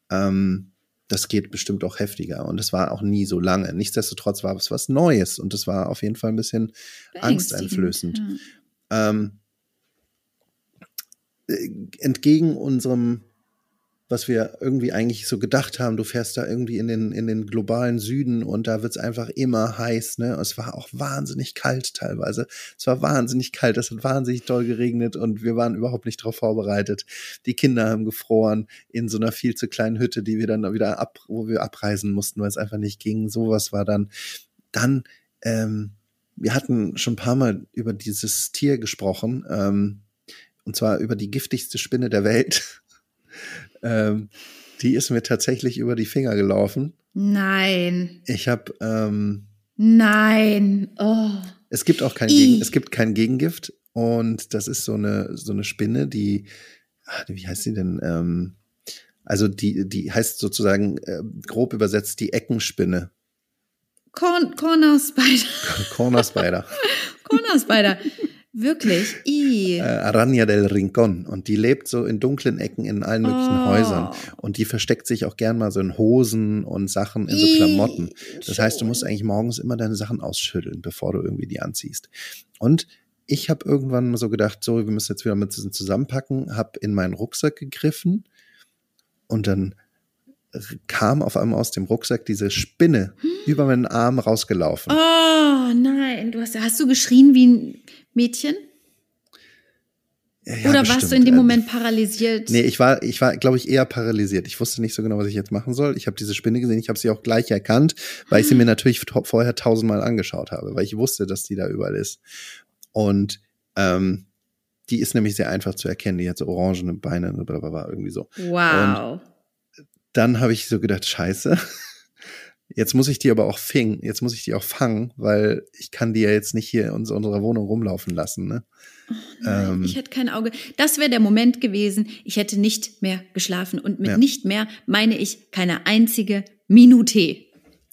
Ähm, das geht bestimmt auch heftiger und es war auch nie so lange. Nichtsdestotrotz war es was Neues und es war auf jeden Fall ein bisschen angsteinflößend. Beängstigend, ähm, äh, entgegen unserem, was wir irgendwie eigentlich so gedacht haben, du fährst da irgendwie in den, in den globalen Süden und da wird's einfach immer heiß, ne? Es war auch wahnsinnig kalt teilweise. Es war wahnsinnig kalt, es hat wahnsinnig doll geregnet und wir waren überhaupt nicht darauf vorbereitet. Die Kinder haben gefroren in so einer viel zu kleinen Hütte, die wir dann wieder ab, wo wir abreisen mussten, weil es einfach nicht ging. Sowas war dann, dann, ähm, wir hatten schon ein paar Mal über dieses Tier gesprochen, ähm, und zwar über die giftigste Spinne der Welt. Ähm, die ist mir tatsächlich über die Finger gelaufen. Nein, Ich habe, ähm, nein. Oh. es gibt auch kein. Gegen, es gibt kein Gegengift und das ist so eine so eine Spinne, die, ah, wie heißt sie denn? Ähm, also die die heißt sozusagen äh, grob übersetzt die Eckenspinne, Corn Corner Spider. Corner Spider. Corner Spider. Wirklich. I. äh, Araña del Rincón und die lebt so in dunklen Ecken in allen möglichen Oh. Häusern und die versteckt sich auch gern mal so in Hosen und Sachen in so Ih, Klamotten. Das heißt, du musst schon. eigentlich morgens immer deine Sachen ausschütteln, bevor du irgendwie die anziehst. Und ich habe irgendwann mal so gedacht, so, wir müssen jetzt wieder mit zusammenpacken, habe in meinen Rucksack gegriffen und dann kam auf einmal aus dem Rucksack diese Spinne über meinen Arm rausgelaufen. Oh nein, du hast, hast du geschrien wie ein Mädchen? Ja, Oder warst du bestimmt. in dem Moment paralysiert? Nee, ich war, ich war, glaube ich, eher paralysiert. Ich wusste nicht so genau, was ich jetzt machen soll. Ich habe diese Spinne gesehen, ich habe sie auch gleich erkannt, weil ich sie mir natürlich to- vorher tausendmal angeschaut habe, weil ich wusste, dass die da überall ist. Und ähm, die ist nämlich sehr einfach zu erkennen. Die hat so orangene Beine, blablabla, irgendwie so. Wow. Dann habe ich so gedacht, scheiße. Jetzt muss ich die aber auch fingen, jetzt muss ich die auch fangen, weil ich kann die ja jetzt nicht hier in unserer Wohnung rumlaufen lassen. Ne? Nein, ähm, ich hätte kein Auge. Das wäre der Moment gewesen. Ich hätte nicht mehr geschlafen. Und mit Ja. nicht mehr meine ich keine einzige Minute.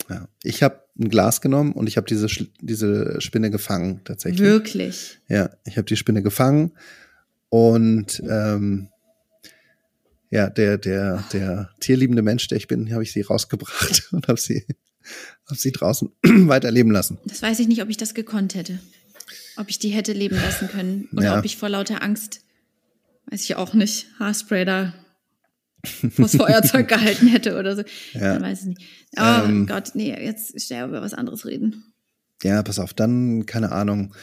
Ja. Ich habe ein Glas genommen und ich habe diese, diese Spinne gefangen, tatsächlich. Wirklich. Ja, ich habe die Spinne gefangen und ähm, ja, der, der, der tierliebende Mensch, der ich bin, habe ich sie rausgebracht und habe sie, hab sie draußen weiterleben lassen. Das weiß ich nicht, ob ich das gekonnt hätte. Ob ich die hätte leben lassen können. Oder Ja. ob ich vor lauter Angst, weiß ich auch nicht, Haarspray da vors Feuerzeug gehalten hätte oder so. Ja. Man weiß es nicht. Oh Ähm. Gott, nee, jetzt schnell über was anderes reden. Ja, pass auf, dann, keine Ahnung.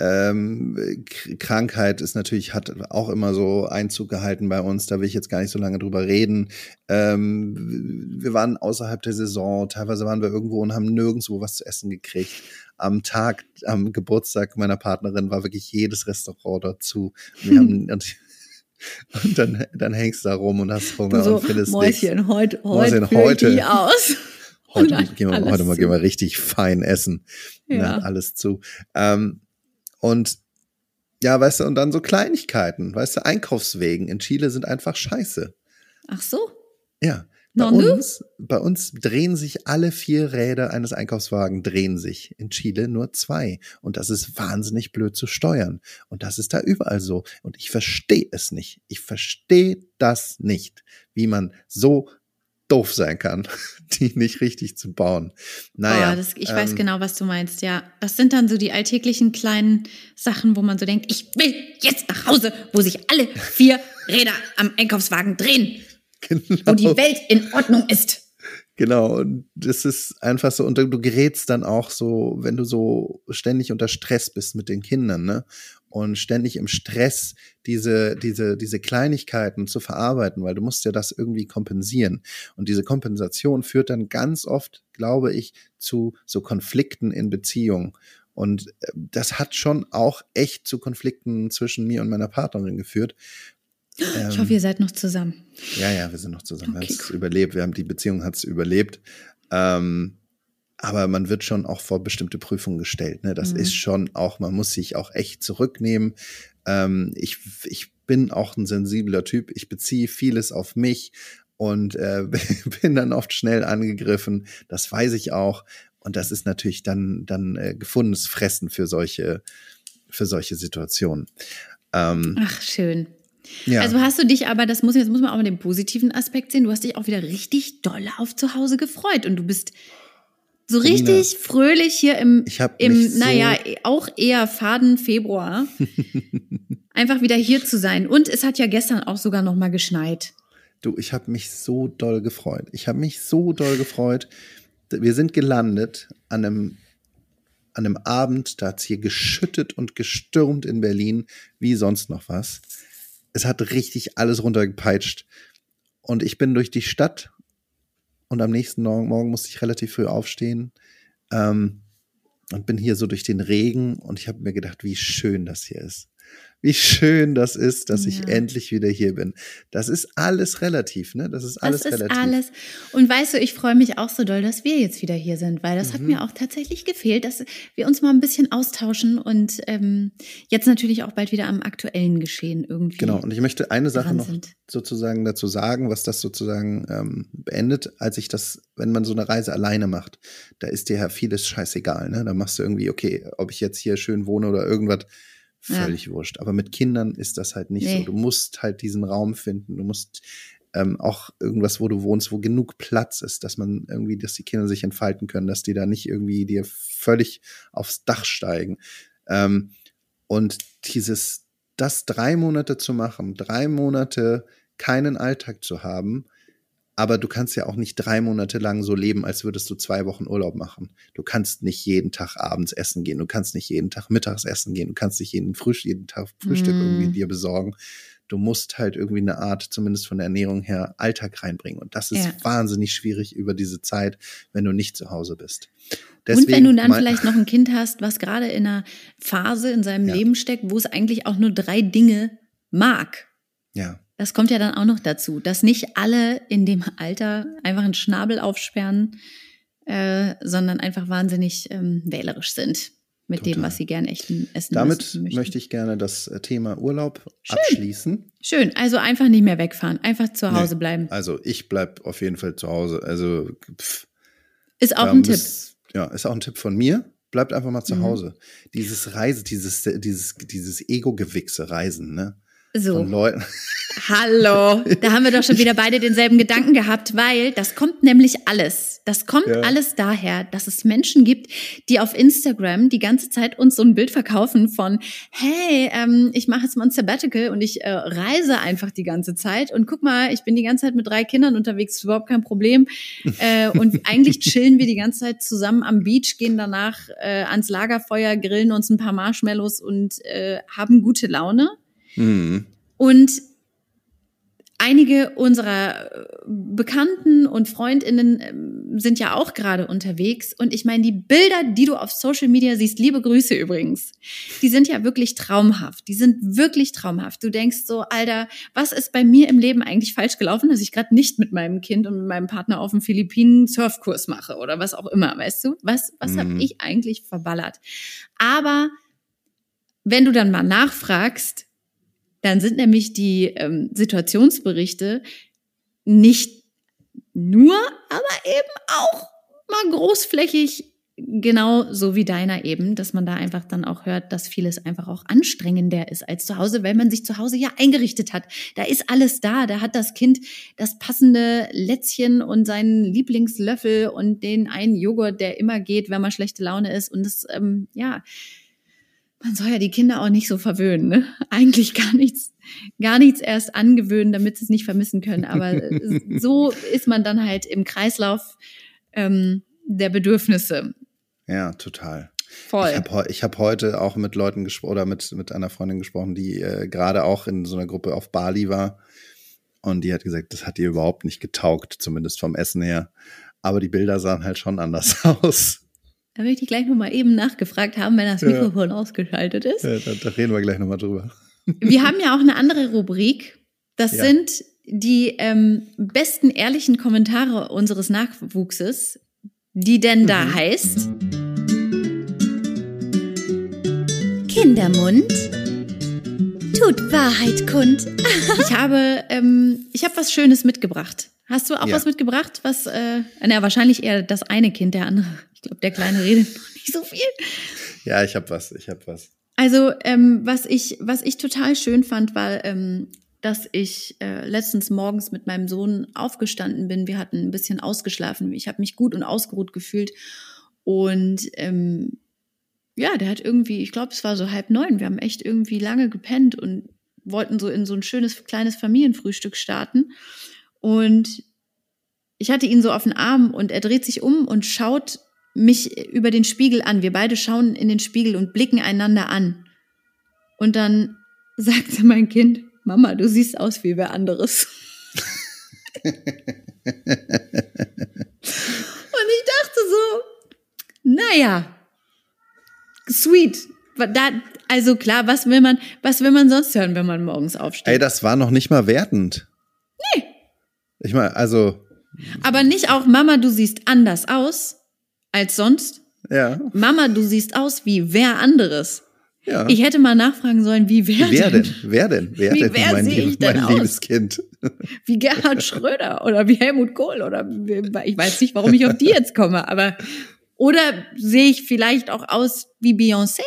Ähm, Krankheit ist natürlich, hat auch immer so Einzug gehalten bei uns, da will ich jetzt gar nicht so lange drüber reden. Ähm, wir waren außerhalb der Saison, teilweise waren wir irgendwo und haben nirgendwo was zu essen gekriegt. Am Tag, am Geburtstag meiner Partnerin war wirklich jedes Restaurant dazu. Wir haben, und, dann, dann hängst du da rum und hast Hunger so, und findest Mäuschen, heute, Mäuschen, heute, führe ich heute. die aus. Heute, gehen wir, heute mal gehen wir richtig fein essen. Ja. Ja. alles zu. Ähm, und ja, weißt du, und dann so Kleinigkeiten, weißt du, Einkaufswegen in Chile sind einfach scheiße. Ach so. Ja. Bei uns, bei uns drehen sich alle vier Räder eines Einkaufswagen drehen sich. In Chile nur zwei. Und das ist wahnsinnig blöd zu steuern. Und das ist da überall so. Und ich verstehe es nicht. Ich verstehe das nicht, wie man so doof sein kann, die nicht richtig zu bauen. Naja. Oh, das, ich ähm, weiß genau, was du meinst, ja. Das sind dann so die alltäglichen kleinen Sachen, wo man so denkt, ich will jetzt nach Hause, wo sich alle vier Räder am Einkaufswagen drehen. Genau. Wo die Welt in Ordnung ist. Genau, und das ist einfach so, und du, gerätst dann auch so, wenn du so ständig unter Stress bist mit den Kindern, ne? Und ständig im Stress diese, diese, diese Kleinigkeiten zu verarbeiten, weil du musst ja das irgendwie kompensieren. Und diese Kompensation führt dann ganz oft, glaube ich, zu so Konflikten in Beziehungen. Und äh, das hat schon auch echt zu Konflikten zwischen mir und meiner Partnerin geführt, ähm, ich hoffe, ihr seid noch zusammen. Ja, ja, wir sind noch zusammen. Okay, wir haben es cool. überlebt. Wir haben die Beziehung hat es überlebt. Ähm, aber man wird schon auch vor bestimmte Prüfungen gestellt. Ne? Das mhm. ist schon auch, man muss sich auch echt zurücknehmen. Ähm, ich, ich bin auch ein sensibler Typ. Ich beziehe vieles auf mich und äh, bin dann oft schnell angegriffen. Das weiß ich auch. Und das ist natürlich dann, dann äh, gefundenes Fressen für solche, für solche Situationen. Ähm, Ach, schön. Ja. Also hast du dich aber, das muss, jetzt muss man auch mit dem positiven Aspekt sehen, du hast dich auch wieder richtig doll auf zu Hause gefreut und du bist so richtig Nina, fröhlich hier im, im so naja, auch eher faden Februar einfach wieder hier zu sein. Und es hat ja gestern auch sogar noch mal geschneit. Du, ich habe mich so doll gefreut. Ich habe mich so doll gefreut. Wir sind gelandet an einem an einem Abend, da hat es hier geschüttet und gestürmt in Berlin, wie sonst noch was es hat richtig alles runtergepeitscht. Und ich bin durch die Stadt und am nächsten Morgen, musste ich relativ früh aufstehen ähm, und bin hier so durch den Regen und ich habe mir gedacht, wie schön das hier ist wie schön das ist, dass ja. ich endlich wieder hier bin. Das ist alles relativ, ne? Das ist alles das ist relativ. alles. Und weißt du, ich freue mich auch so doll, dass wir jetzt wieder hier sind, weil das mhm. hat mir auch tatsächlich gefehlt, dass wir uns mal ein bisschen austauschen und ähm, jetzt natürlich auch bald wieder am aktuellen Geschehen irgendwie. Genau. Und ich möchte eine Sache noch sind. sozusagen dazu sagen, was das sozusagen ähm, beendet, als ich das, wenn man so eine Reise alleine macht, da ist dir ja vieles scheißegal, ne? Da machst du irgendwie, okay, ob ich jetzt hier schön wohne oder irgendwas völlig ja. wurscht. Aber mit Kindern ist das halt nicht nee. so. Du musst halt diesen Raum finden. Du musst ähm, auch irgendwas, wo du wohnst, wo genug Platz ist, dass man irgendwie, dass die Kinder sich entfalten können, dass die da nicht irgendwie dir völlig aufs Dach steigen. Ähm, und dieses, das drei Monate zu machen, drei Monate keinen Alltag zu haben, aber du kannst ja auch nicht drei Monate lang so leben, als würdest du zwei Wochen Urlaub machen. Du kannst nicht jeden Tag abends essen gehen, du kannst nicht jeden Tag mittags essen gehen, du kannst nicht jeden, Frühst jeden Tag Frühstück mm. irgendwie dir besorgen. Du musst halt irgendwie eine Art, zumindest von der Ernährung her, Alltag reinbringen. Und das ist ja. wahnsinnig schwierig über diese Zeit, wenn du nicht zu Hause bist. Deswegen, und wenn du dann vielleicht noch ein Kind hast, was gerade in einer Phase in seinem ja. Leben steckt, wo es eigentlich auch nur drei Dinge mag. Ja. Das kommt ja dann auch noch dazu, dass nicht alle in dem Alter einfach einen Schnabel aufsperren, äh, sondern einfach wahnsinnig ähm, wählerisch sind mit Total. dem, was sie gern echten essen Damit möchte ich gerne das äh, Thema Urlaub Schön. abschließen. Schön, also einfach nicht mehr wegfahren, einfach zu Hause nee. bleiben. Also ich bleib auf jeden Fall zu Hause. Also pff, ist auch ein Tipp. Ja, ist auch ein Tipp von mir. Bleibt einfach mal zu mhm. Hause. Dieses Reise, dieses, dieses, dieses Ego-Gewichse Reisen, ne? So. Von Leuten. Hallo, da haben wir doch schon wieder beide denselben Gedanken gehabt, weil das kommt nämlich alles. Das kommt ja. alles daher, dass es Menschen gibt, die auf Instagram die ganze Zeit uns so ein Bild verkaufen von, hey, ähm, ich mache jetzt mal ein Sabbatical und ich äh, reise einfach die ganze Zeit und guck mal, ich bin die ganze Zeit mit drei Kindern unterwegs, ist überhaupt kein Problem. äh, und eigentlich chillen wir die ganze Zeit zusammen am Beach, gehen danach äh, ans Lagerfeuer, grillen uns ein paar Marshmallows und äh, haben gute Laune. Mhm. Und einige unserer äh, Bekannten und Freundinnen ähm, sind ja auch gerade unterwegs. Und ich meine, die Bilder, die du auf Social Media siehst, liebe Grüße übrigens, die sind ja wirklich traumhaft. Die sind wirklich traumhaft. Du denkst so, Alter, was ist bei mir im Leben eigentlich falsch gelaufen, dass ich gerade nicht mit meinem Kind und mit meinem Partner auf dem Philippinen Surfkurs mache oder was auch immer, weißt du? Was, was mhm. habe ich eigentlich verballert? Aber wenn du dann mal nachfragst, dann sind nämlich die ähm, Situationsberichte nicht nur, aber eben auch mal großflächig genau so wie deiner eben, dass man da einfach dann auch hört, dass vieles einfach auch anstrengender ist als zu Hause, weil man sich zu Hause ja eingerichtet hat. Da ist alles da, da hat das Kind das passende Lätzchen und seinen Lieblingslöffel und den einen Joghurt, der immer geht, wenn man schlechte Laune ist. Und das, ähm, ja, man soll ja die Kinder auch nicht so verwöhnen. Ne? Eigentlich gar nichts, gar nichts erst angewöhnen, damit sie es nicht vermissen können. Aber so ist man dann halt im Kreislauf ähm, der Bedürfnisse. Ja, total. Voll. Ich habe hab heute auch mit Leuten gesprochen oder mit, mit einer Freundin gesprochen, die äh, gerade auch in so einer Gruppe auf Bali war. Und die hat gesagt, das hat ihr überhaupt nicht getaugt, zumindest vom Essen her. Aber die Bilder sahen halt schon anders aus. Da möchte ich gleich nochmal eben nachgefragt haben, wenn das Mikrofon ja. ausgeschaltet ist. Ja, da, da, reden wir gleich nochmal drüber. Wir haben ja auch eine andere Rubrik. Das ja. sind die ähm, besten ehrlichen Kommentare unseres Nachwuchses, die denn da mhm. heißt. Kindermund tut Wahrheit kund. ich habe, ähm, ich habe was Schönes mitgebracht. Hast du auch ja. was mitgebracht? Was, äh, na, wahrscheinlich eher das eine Kind, der andere. Ich glaube, der Kleine redet noch nicht so viel. Ja, ich habe was, ich habe was. Also, ähm, was ich, was ich total schön fand, war, ähm, dass ich äh, letztens morgens mit meinem Sohn aufgestanden bin. Wir hatten ein bisschen ausgeschlafen. Ich habe mich gut und ausgeruht gefühlt. Und ähm, ja, der hat irgendwie, ich glaube, es war so halb neun. Wir haben echt irgendwie lange gepennt und wollten so in so ein schönes kleines Familienfrühstück starten. Und ich hatte ihn so auf den Arm und er dreht sich um und schaut mich über den Spiegel an. Wir beide schauen in den Spiegel und blicken einander an. Und dann sagte mein Kind, Mama, du siehst aus wie wer anderes. und ich dachte so, naja, sweet. Da, also klar, was will man, was will man sonst hören, wenn man morgens aufsteht? Ey, das war noch nicht mal wertend. Ich meine, also. Aber nicht auch, Mama, du siehst anders aus als sonst. Ja. Mama, du siehst aus wie wer anderes. Ja. Ich hätte mal nachfragen sollen, wie wer, wer denn? denn? Wer denn? Wer wie denn? wer mein, sehe ich denn mein aus? liebes Kind. Wie Gerhard Schröder oder wie Helmut Kohl oder ich weiß nicht, warum ich auf die jetzt komme, aber oder sehe ich vielleicht auch aus wie Beyoncé?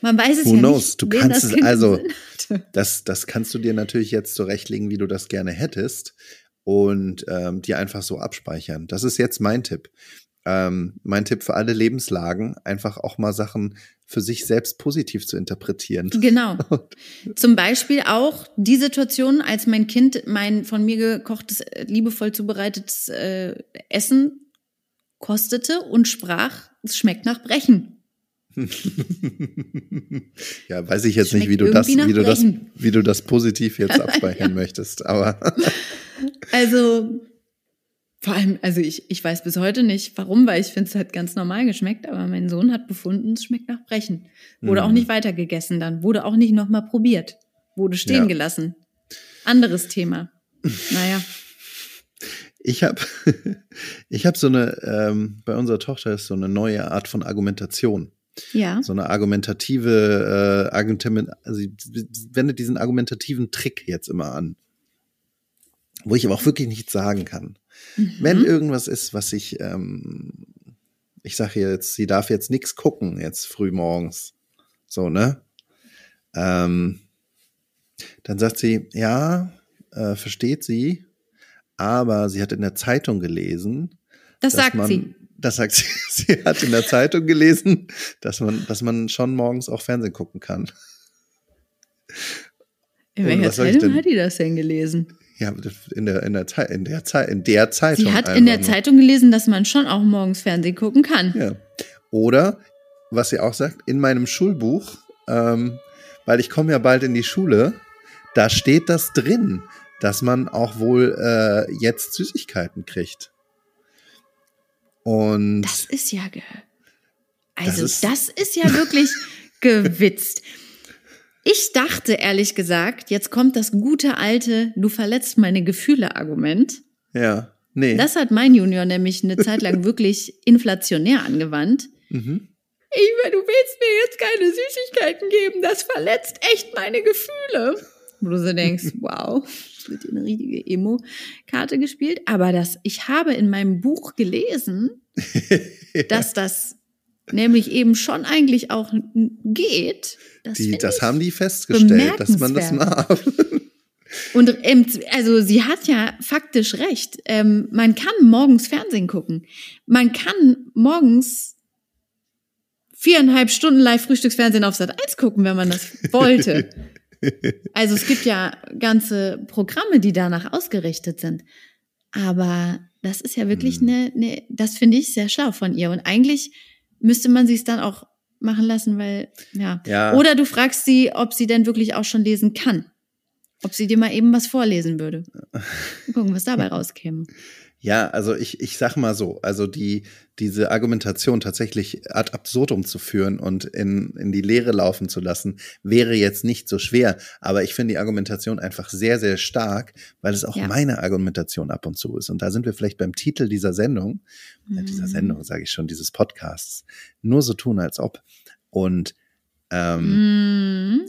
Man weiß es Who ja knows? nicht. Du kannst es also, das, das kannst du dir natürlich jetzt zurechtlegen, wie du das gerne hättest und ähm, dir einfach so abspeichern. Das ist jetzt mein Tipp. Ähm, mein Tipp für alle Lebenslagen, einfach auch mal Sachen für sich selbst positiv zu interpretieren. Genau. Zum Beispiel auch die Situation, als mein Kind mein von mir gekochtes, liebevoll zubereitetes äh, Essen kostete und sprach, es schmeckt nach Brechen. ja, weiß ich jetzt nicht, wie du das, wie du das, wie du das positiv jetzt abspeichern ja. möchtest, aber. also, vor allem, also ich, ich weiß bis heute nicht, warum, weil ich finde, es hat ganz normal geschmeckt, aber mein Sohn hat befunden, es schmeckt nach Brechen. Wurde mhm. auch nicht weiter gegessen dann, wurde auch nicht nochmal probiert, wurde stehen ja. gelassen. Anderes Thema. Naja. Ich habe ich hab so eine, ähm, bei unserer Tochter ist so eine neue Art von Argumentation. Ja. So eine argumentative, äh, Argument, also sie wendet diesen argumentativen Trick jetzt immer an. Wo ich aber auch wirklich nichts sagen kann. Mhm. Wenn irgendwas ist, was ich, ähm, ich sage jetzt, sie darf jetzt nichts gucken, jetzt früh morgens. So, ne? Ähm, dann sagt sie, ja, äh, versteht sie, aber sie hat in der Zeitung gelesen. Das sagt man, sie. Das sagt sie. Sie hat in der Zeitung gelesen, dass man, dass man schon morgens auch Fernsehen gucken kann. In welcher Zeitung hat die das denn gelesen? Ja, in der, in der, Zeit, in der, Zeit, in der Zeitung. Sie hat in der nur. Zeitung gelesen, dass man schon auch morgens Fernsehen gucken kann. Ja. Oder, was sie auch sagt, in meinem Schulbuch, ähm, weil ich komme ja bald in die Schule, da steht das drin, dass man auch wohl äh, jetzt Süßigkeiten kriegt. Und das ist ja ge also das ist, das ist ja wirklich gewitzt. Ich dachte ehrlich gesagt, jetzt kommt das gute alte Du verletzt meine Gefühle Argument. Ja, nee. Das hat mein Junior nämlich eine Zeit lang wirklich inflationär angewandt. Mhm. Ich, du willst mir jetzt keine Süßigkeiten geben, das verletzt echt meine Gefühle. Wo du so denkst, wow, dir eine richtige Emo-Karte gespielt. Aber das, ich habe in meinem Buch gelesen, dass das nämlich eben schon eigentlich auch geht. Das, die, das haben die festgestellt, dass man das darf. Und ähm, also sie hat ja faktisch recht. Ähm, man kann morgens Fernsehen gucken. Man kann morgens viereinhalb Stunden live Frühstücksfernsehen auf Sat 1 gucken, wenn man das wollte. also es gibt ja ganze Programme, die danach ausgerichtet sind. Aber das ist ja wirklich hm. eine, eine das finde ich sehr schlau von ihr. Und eigentlich müsste man sie es dann auch machen lassen, weil, ja. ja. Oder du fragst sie, ob sie denn wirklich auch schon lesen kann. Ob sie dir mal eben was vorlesen würde. gucken, was dabei rauskäme. Ja, also ich, ich sag mal so, also die, diese Argumentation tatsächlich ad absurdum zu führen und in, in die Leere laufen zu lassen, wäre jetzt nicht so schwer. Aber ich finde die Argumentation einfach sehr, sehr stark, weil es auch ja. meine Argumentation ab und zu ist. Und da sind wir vielleicht beim Titel dieser Sendung, mhm. äh, dieser mhm. Sendung sage ich schon, dieses Podcasts, nur so tun, als ob. Und ähm, mhm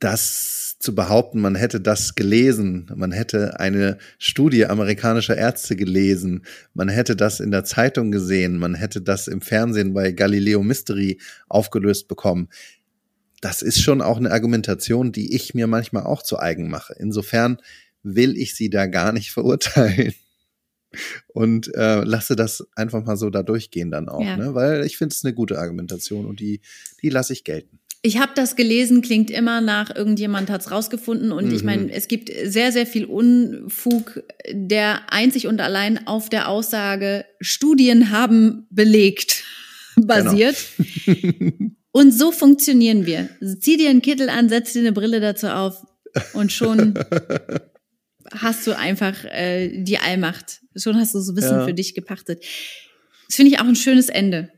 das zu behaupten, man hätte das gelesen, man hätte eine Studie amerikanischer Ärzte gelesen, man hätte das in der Zeitung gesehen, man hätte das im Fernsehen bei Galileo Mystery aufgelöst bekommen. Das ist schon auch eine Argumentation, die ich mir manchmal auch zu eigen mache. Insofern will ich sie da gar nicht verurteilen und äh, lasse das einfach mal so da durchgehen dann auch, ja. ne? weil ich finde es eine gute Argumentation und die, die lasse ich gelten. Ich habe das gelesen, klingt immer nach irgendjemand hat's rausgefunden und mhm. ich meine, es gibt sehr sehr viel Unfug, der einzig und allein auf der Aussage Studien haben belegt basiert. Genau. und so funktionieren wir. Zieh dir einen Kittel an, setz dir eine Brille dazu auf und schon hast du einfach äh, die Allmacht. Schon hast du so Wissen ja. für dich gepachtet. Das finde ich auch ein schönes Ende.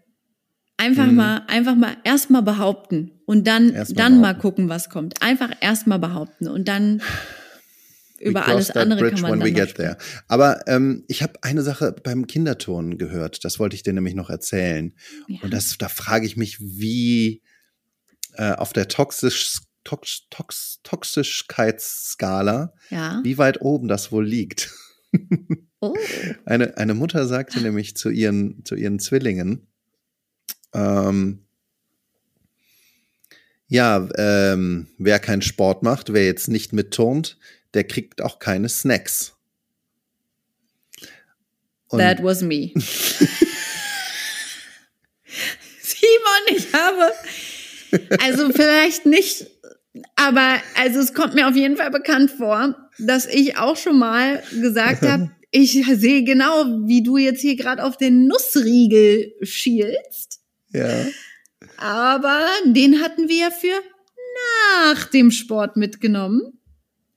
Einfach mhm. mal, einfach mal erstmal behaupten und dann, erst dann mal gucken, was kommt. Einfach erstmal behaupten und dann über alles andere kann man dann get there. Aber ähm, ich habe eine Sache beim Kinderturnen gehört, das wollte ich dir nämlich noch erzählen. Ja. Und das, da frage ich mich, wie äh, auf der toxisch, tox, tox, Toxischkeitsskala, ja. wie weit oben das wohl liegt. oh. eine, eine Mutter sagte nämlich zu ihren, zu ihren Zwillingen, ähm, ja, ähm, wer keinen Sport macht, wer jetzt nicht mitturnt, der kriegt auch keine Snacks. Und That was me. Simon, ich habe, also vielleicht nicht, aber also es kommt mir auf jeden Fall bekannt vor, dass ich auch schon mal gesagt habe, ich sehe genau, wie du jetzt hier gerade auf den Nussriegel schielst. Ja. Aber den hatten wir ja für nach dem Sport mitgenommen.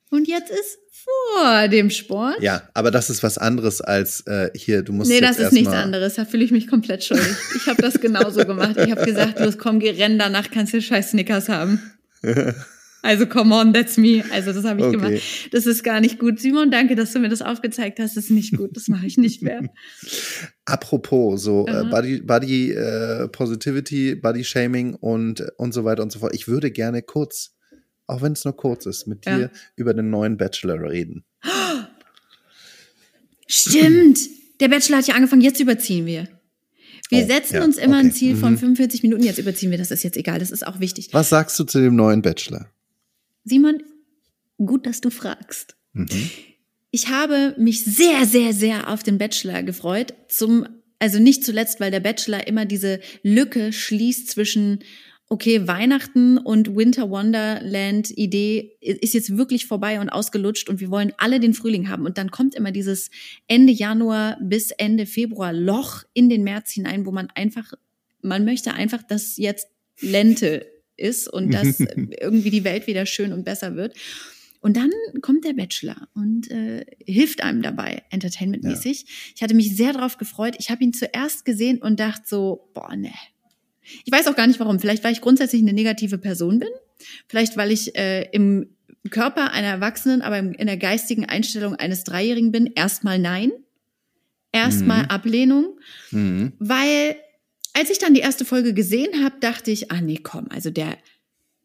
Und jetzt ist vor dem Sport. Ja, aber das ist was anderes als äh, hier, du musst. Nee, das ist nichts anderes. Da fühle ich mich komplett schuldig. Ich habe das genauso gemacht. Ich habe gesagt, los, komm, geh rennen, danach kannst du scheiß Snickers haben. Also come on, that's me. Also das habe ich okay. gemacht. Das ist gar nicht gut. Simon, danke, dass du mir das aufgezeigt hast. Das ist nicht gut. Das mache ich nicht mehr. Apropos so äh, Body, Body äh, Positivity, Body Shaming und und so weiter und so fort. Ich würde gerne kurz, auch wenn es nur kurz ist, mit ja. dir über den neuen Bachelor reden. Stimmt. Der Bachelor hat ja angefangen. Jetzt überziehen wir. Wir oh, setzen ja, uns immer okay. ein Ziel von 45 mhm. Minuten. Jetzt überziehen wir. Das ist jetzt egal. Das ist auch wichtig. Was sagst du zu dem neuen Bachelor? Simon, gut, dass du fragst. Mhm. Ich habe mich sehr, sehr, sehr auf den Bachelor gefreut. Zum, also nicht zuletzt, weil der Bachelor immer diese Lücke schließt zwischen okay, Weihnachten und Winter Wonderland Idee ist jetzt wirklich vorbei und ausgelutscht und wir wollen alle den Frühling haben. Und dann kommt immer dieses Ende Januar bis Ende Februar Loch in den März hinein, wo man einfach, man möchte einfach, dass jetzt Lente ist und dass irgendwie die Welt wieder schön und besser wird. Und dann kommt der Bachelor und äh, hilft einem dabei, entertainmentmäßig. Ja. Ich hatte mich sehr darauf gefreut. Ich habe ihn zuerst gesehen und dachte so, boah, ne. Ich weiß auch gar nicht warum. Vielleicht, weil ich grundsätzlich eine negative Person bin. Vielleicht, weil ich äh, im Körper einer Erwachsenen, aber in der geistigen Einstellung eines Dreijährigen bin. Erstmal nein. Erstmal mhm. Ablehnung. Mhm. Weil als ich dann die erste Folge gesehen habe, dachte ich, ah nee, komm, also der,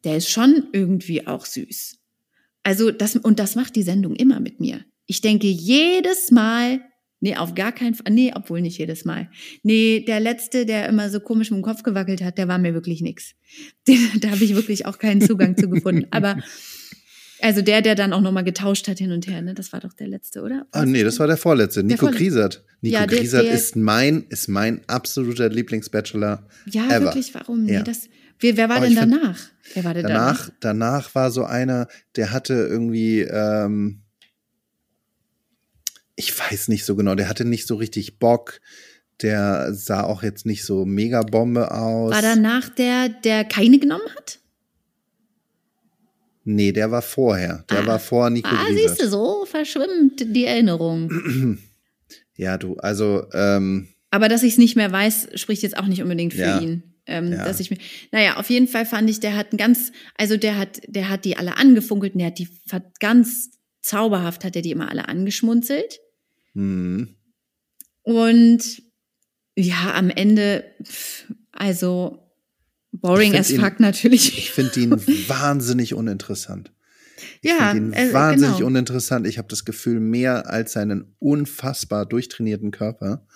der ist schon irgendwie auch süß. Also das, und das macht die Sendung immer mit mir. Ich denke jedes Mal, Nee, auf gar keinen Fall. Nee, obwohl nicht jedes Mal. Nee, der letzte, der immer so komisch mit dem Kopf gewackelt hat, der war mir wirklich nix. Den, da habe ich wirklich auch keinen Zugang zu gefunden. Aber also der, der dann auch nochmal getauscht hat hin und her, ne? Das war doch der letzte, oder? Ah, nee, das war der vorletzte. Nico Vorle- Griesert. Nico Ja, der- Griesert der- ist mein, ist mein absoluter Lieblingsbachelor. Ja, ever. wirklich, warum? Nee, Ja. das, wer, wer war Aber denn ich find- danach? Wer war denn Danach, danach war so einer, der hatte irgendwie, ähm, ich weiß nicht so genau, der hatte nicht so richtig Bock. Der sah auch jetzt nicht so mega Bombe aus. War danach der, der keine genommen hat? Nee, der war vorher. Der Ah. war vor Nico Ah, Griesert. siehst du, so verschwimmt die Erinnerung. Ja, du, also, ähm, Aber dass ich es nicht mehr weiß, spricht jetzt auch nicht unbedingt für Ja. ihn. Ähm, Ja. dass ich mir, naja, auf jeden Fall fand ich, der hat ein ganz, also der hat, der hat die alle angefunkelt und der hat die hat ganz zauberhaft hat er die immer alle angeschmunzelt. hm, Und ja, am Ende, also boring as ihn- fuck natürlich. ich finde ihn wahnsinnig uninteressant. Ich Ja, finde ihn äh, wahnsinnig genau. uninteressant. Ich habe das Gefühl, mehr als seinen unfassbar durchtrainierten Körper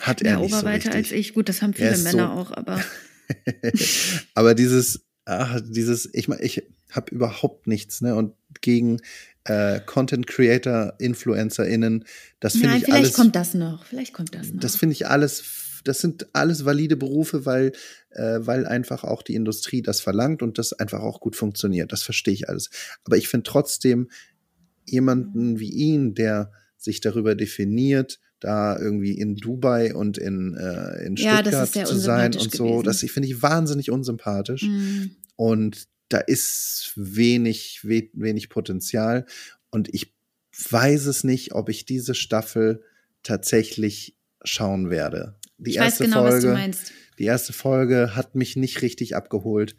hat er Mehr nicht so Oberweite richtig. als ich. Gut, das haben viele Männer so- auch, aber Aber dieses, ach, dieses, ich meine, ich habe überhaupt nichts, ne? Und gegen äh, Content Creator, InfluencerInnen, das finde nein, ich vielleicht alles. kommt das noch. Vielleicht kommt das noch. das finde ich alles, das sind alles valide Berufe, weil, äh, weil einfach auch die Industrie das verlangt und das einfach auch gut funktioniert. Das verstehe ich alles. Aber ich finde trotzdem jemanden wie ihn, der sich darüber definiert, da irgendwie in Dubai und in, äh, in Ja, Stuttgart sehr zu sein und so, gewesen. das finde ich wahnsinnig unsympathisch. Mm. Und da ist wenig, we wenig Potenzial. Und ich weiß es nicht, ob ich diese Staffel tatsächlich schauen werde. Die ich weiß erste genau, was Folge, du meinst. die erste Folge hat mich nicht richtig abgeholt.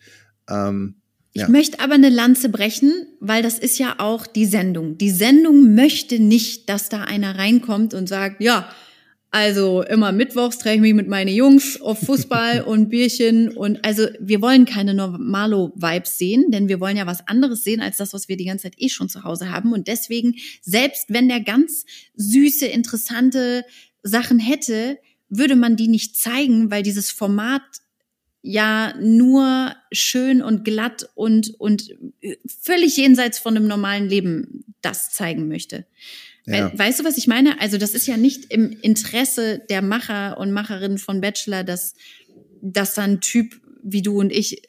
Ähm, Ich Ja. möchte aber eine Lanze brechen, weil das ist ja auch die Sendung. Die Sendung möchte nicht, dass da einer reinkommt und sagt, ja, also immer mittwochs treffe ich mich mit meinen Jungs auf Fußball und Bierchen und also wir wollen keine Normalo-Vibes sehen, denn wir wollen ja was anderes sehen als das, was wir die ganze Zeit eh schon zu Hause haben und deswegen, selbst wenn der ganz süße, interessante Sachen hätte, würde man die nicht zeigen, weil dieses Format ja nur schön und glatt und, und völlig jenseits von einem normalen Leben das zeigen möchte. ja. Weißt du, was ich meine? Also das ist ja nicht im Interesse der Macher und Macherinnen von Bachelor, dass, dass da ein Typ wie du und ich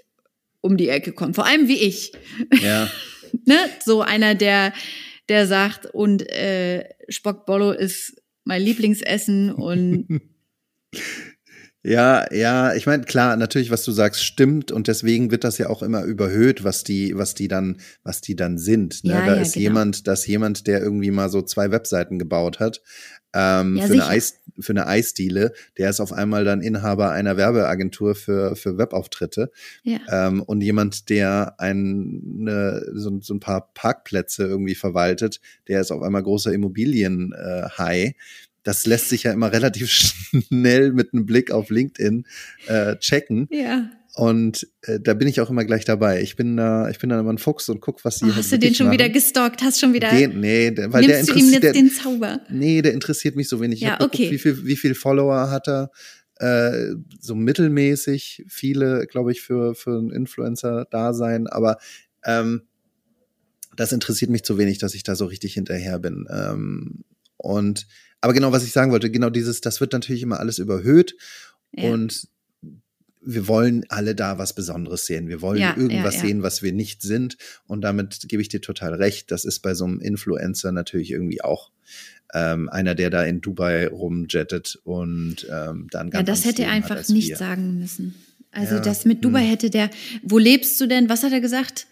um die Ecke kommt. Vor allem wie ich. ja. Ne? So einer, der, der sagt, und äh, Spockbollo ist mein Lieblingsessen und Ja, ja, ich meine, klar, natürlich, was du sagst, stimmt und deswegen wird das ja auch immer überhöht, was die, was die dann, was die dann sind. Ne? Ja, da ja, ist genau. jemand, da ist jemand, der irgendwie mal so zwei Webseiten gebaut hat ähm, Ja, für, eine. Eis, für eine Eisdiele. Der ist auf einmal dann Inhaber einer Werbeagentur für, für Webauftritte. ja. Ähm, und jemand, der ein, ne, so, so ein paar Parkplätze irgendwie verwaltet, der ist auf einmal großer Immobilien-High. Das lässt sich ja immer relativ schnell mit einem Blick auf LinkedIn äh, checken. Ja. Und äh, da bin ich auch immer gleich dabei. Ich bin da, ich bin dann immer ein Fuchs und guck, was die Oh, halt hast du den schon wieder machen. gestalkt? Hast schon wieder. Den, nee, der, weil der nimmst du ihm interessiert, jetzt der, den Zauber? nee, der interessiert mich so wenig. Ich Ja, hab geguckt, okay. wie viel, wie viel Follower hat er? Äh, so mittelmäßig, viele, glaube ich, für, für einen Influencer da sein, aber ähm, das interessiert mich zu wenig, dass ich da so richtig hinterher bin. Ähm, und aber genau, was ich sagen wollte, genau dieses, das wird natürlich immer alles überhöht Ja. und wir wollen alle da was Besonderes sehen. Wir wollen Ja, irgendwas ja, ja. sehen, was wir nicht sind. Und damit gebe ich dir total recht. Das ist bei so einem Influencer natürlich irgendwie auch ähm, einer, der da in Dubai rumjettet und ähm, dann Ja, ganz das anderes hätte er einfach nicht wir. sagen müssen. Also Ja, das mit Dubai hm. hätte der, wo lebst du denn? Was hat er gesagt?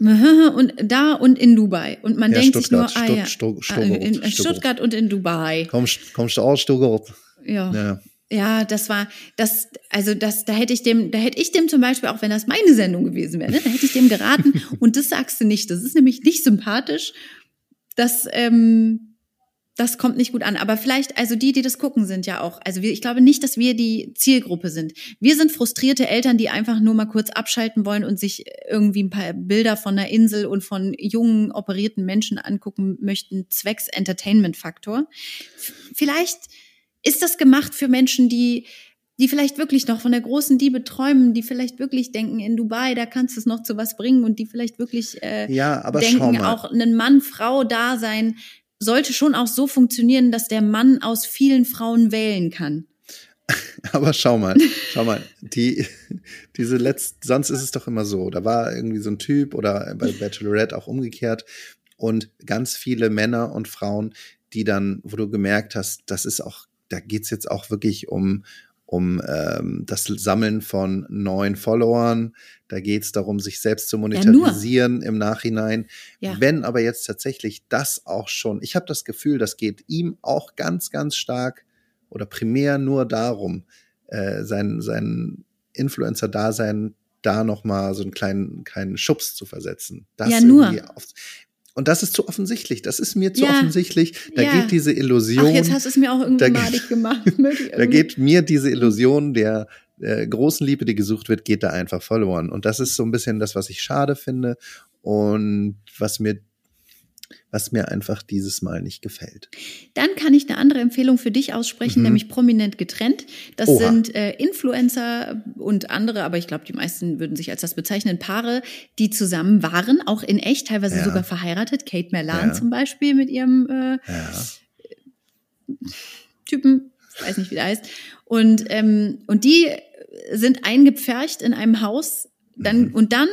Und da und in Dubai. Und man Ja, denkt sich nur, Stuttgart, ah ja, Stutt- Stutt- ah, in, in Stuttgart. Stuttgart und in Dubai. Kommst, kommst du aus Stuttgart? Ja. Ja. Ja, das war, das, also das, da hätte ich dem, da hätte ich dem zum Beispiel, auch wenn das meine Sendung gewesen wäre, ne, da hätte ich dem geraten und das sagst du nicht. Das ist nämlich nicht sympathisch. Das, ähm, das kommt nicht gut an. Aber vielleicht, also die, die das gucken, sind ja auch, also wir, ich glaube nicht, dass wir die Zielgruppe sind. Wir sind frustrierte Eltern, die einfach nur mal kurz abschalten wollen und sich irgendwie ein paar Bilder von der Insel und von jungen, operierten Menschen angucken möchten, zwecks Entertainment-Faktor. Vielleicht ist das gemacht für Menschen, die die vielleicht wirklich noch von der großen Liebe träumen, die vielleicht wirklich denken, in Dubai, da kannst du es noch zu was bringen und die vielleicht wirklich äh, ja, aber denken, auch ein Mann-Frau-Dasein sollte schon auch so funktionieren, dass der Mann aus vielen Frauen wählen kann. Aber schau mal, schau mal, die, diese letzte, sonst ist es doch immer so, da war irgendwie so ein Typ oder bei Bachelorette auch umgekehrt und ganz viele Männer und Frauen, die dann, wo du gemerkt hast, das ist auch, da geht's jetzt auch wirklich um, um ähm, das Sammeln von neuen Followern. Da geht es darum, sich selbst zu monetarisieren ja, im Nachhinein. Ja. Wenn aber jetzt tatsächlich das auch schon, ich habe das Gefühl, das geht ihm auch ganz, ganz stark oder primär nur darum, äh, sein, sein Influencer-Dasein da noch mal so einen kleinen, kleinen Schubs zu versetzen. Das ja, nur. Auf, und das ist zu offensichtlich. Das ist mir zu ja, offensichtlich. Da ja. geht diese Illusion. Ach, jetzt hast du es mir auch irgendwie madig gemacht. da geht mir diese Illusion der äh, großen Liebe, die gesucht wird, geht da einfach verloren. Und das ist so ein bisschen das, was ich schade finde und was mir was mir einfach dieses Mal nicht gefällt. Dann kann ich eine andere Empfehlung für dich aussprechen, mhm. nämlich prominent getrennt. Das Oha. sind äh, Influencer und andere, aber ich glaube, die meisten würden sich als das bezeichnen, Paare, die zusammen waren, auch in echt, teilweise ja. sogar verheiratet. Kate Merlan ja. zum Beispiel mit ihrem äh, ja. Typen, ich weiß nicht, wie der heißt. Und, ähm, und die sind eingepfercht in einem Haus. Dann, mhm. Und dann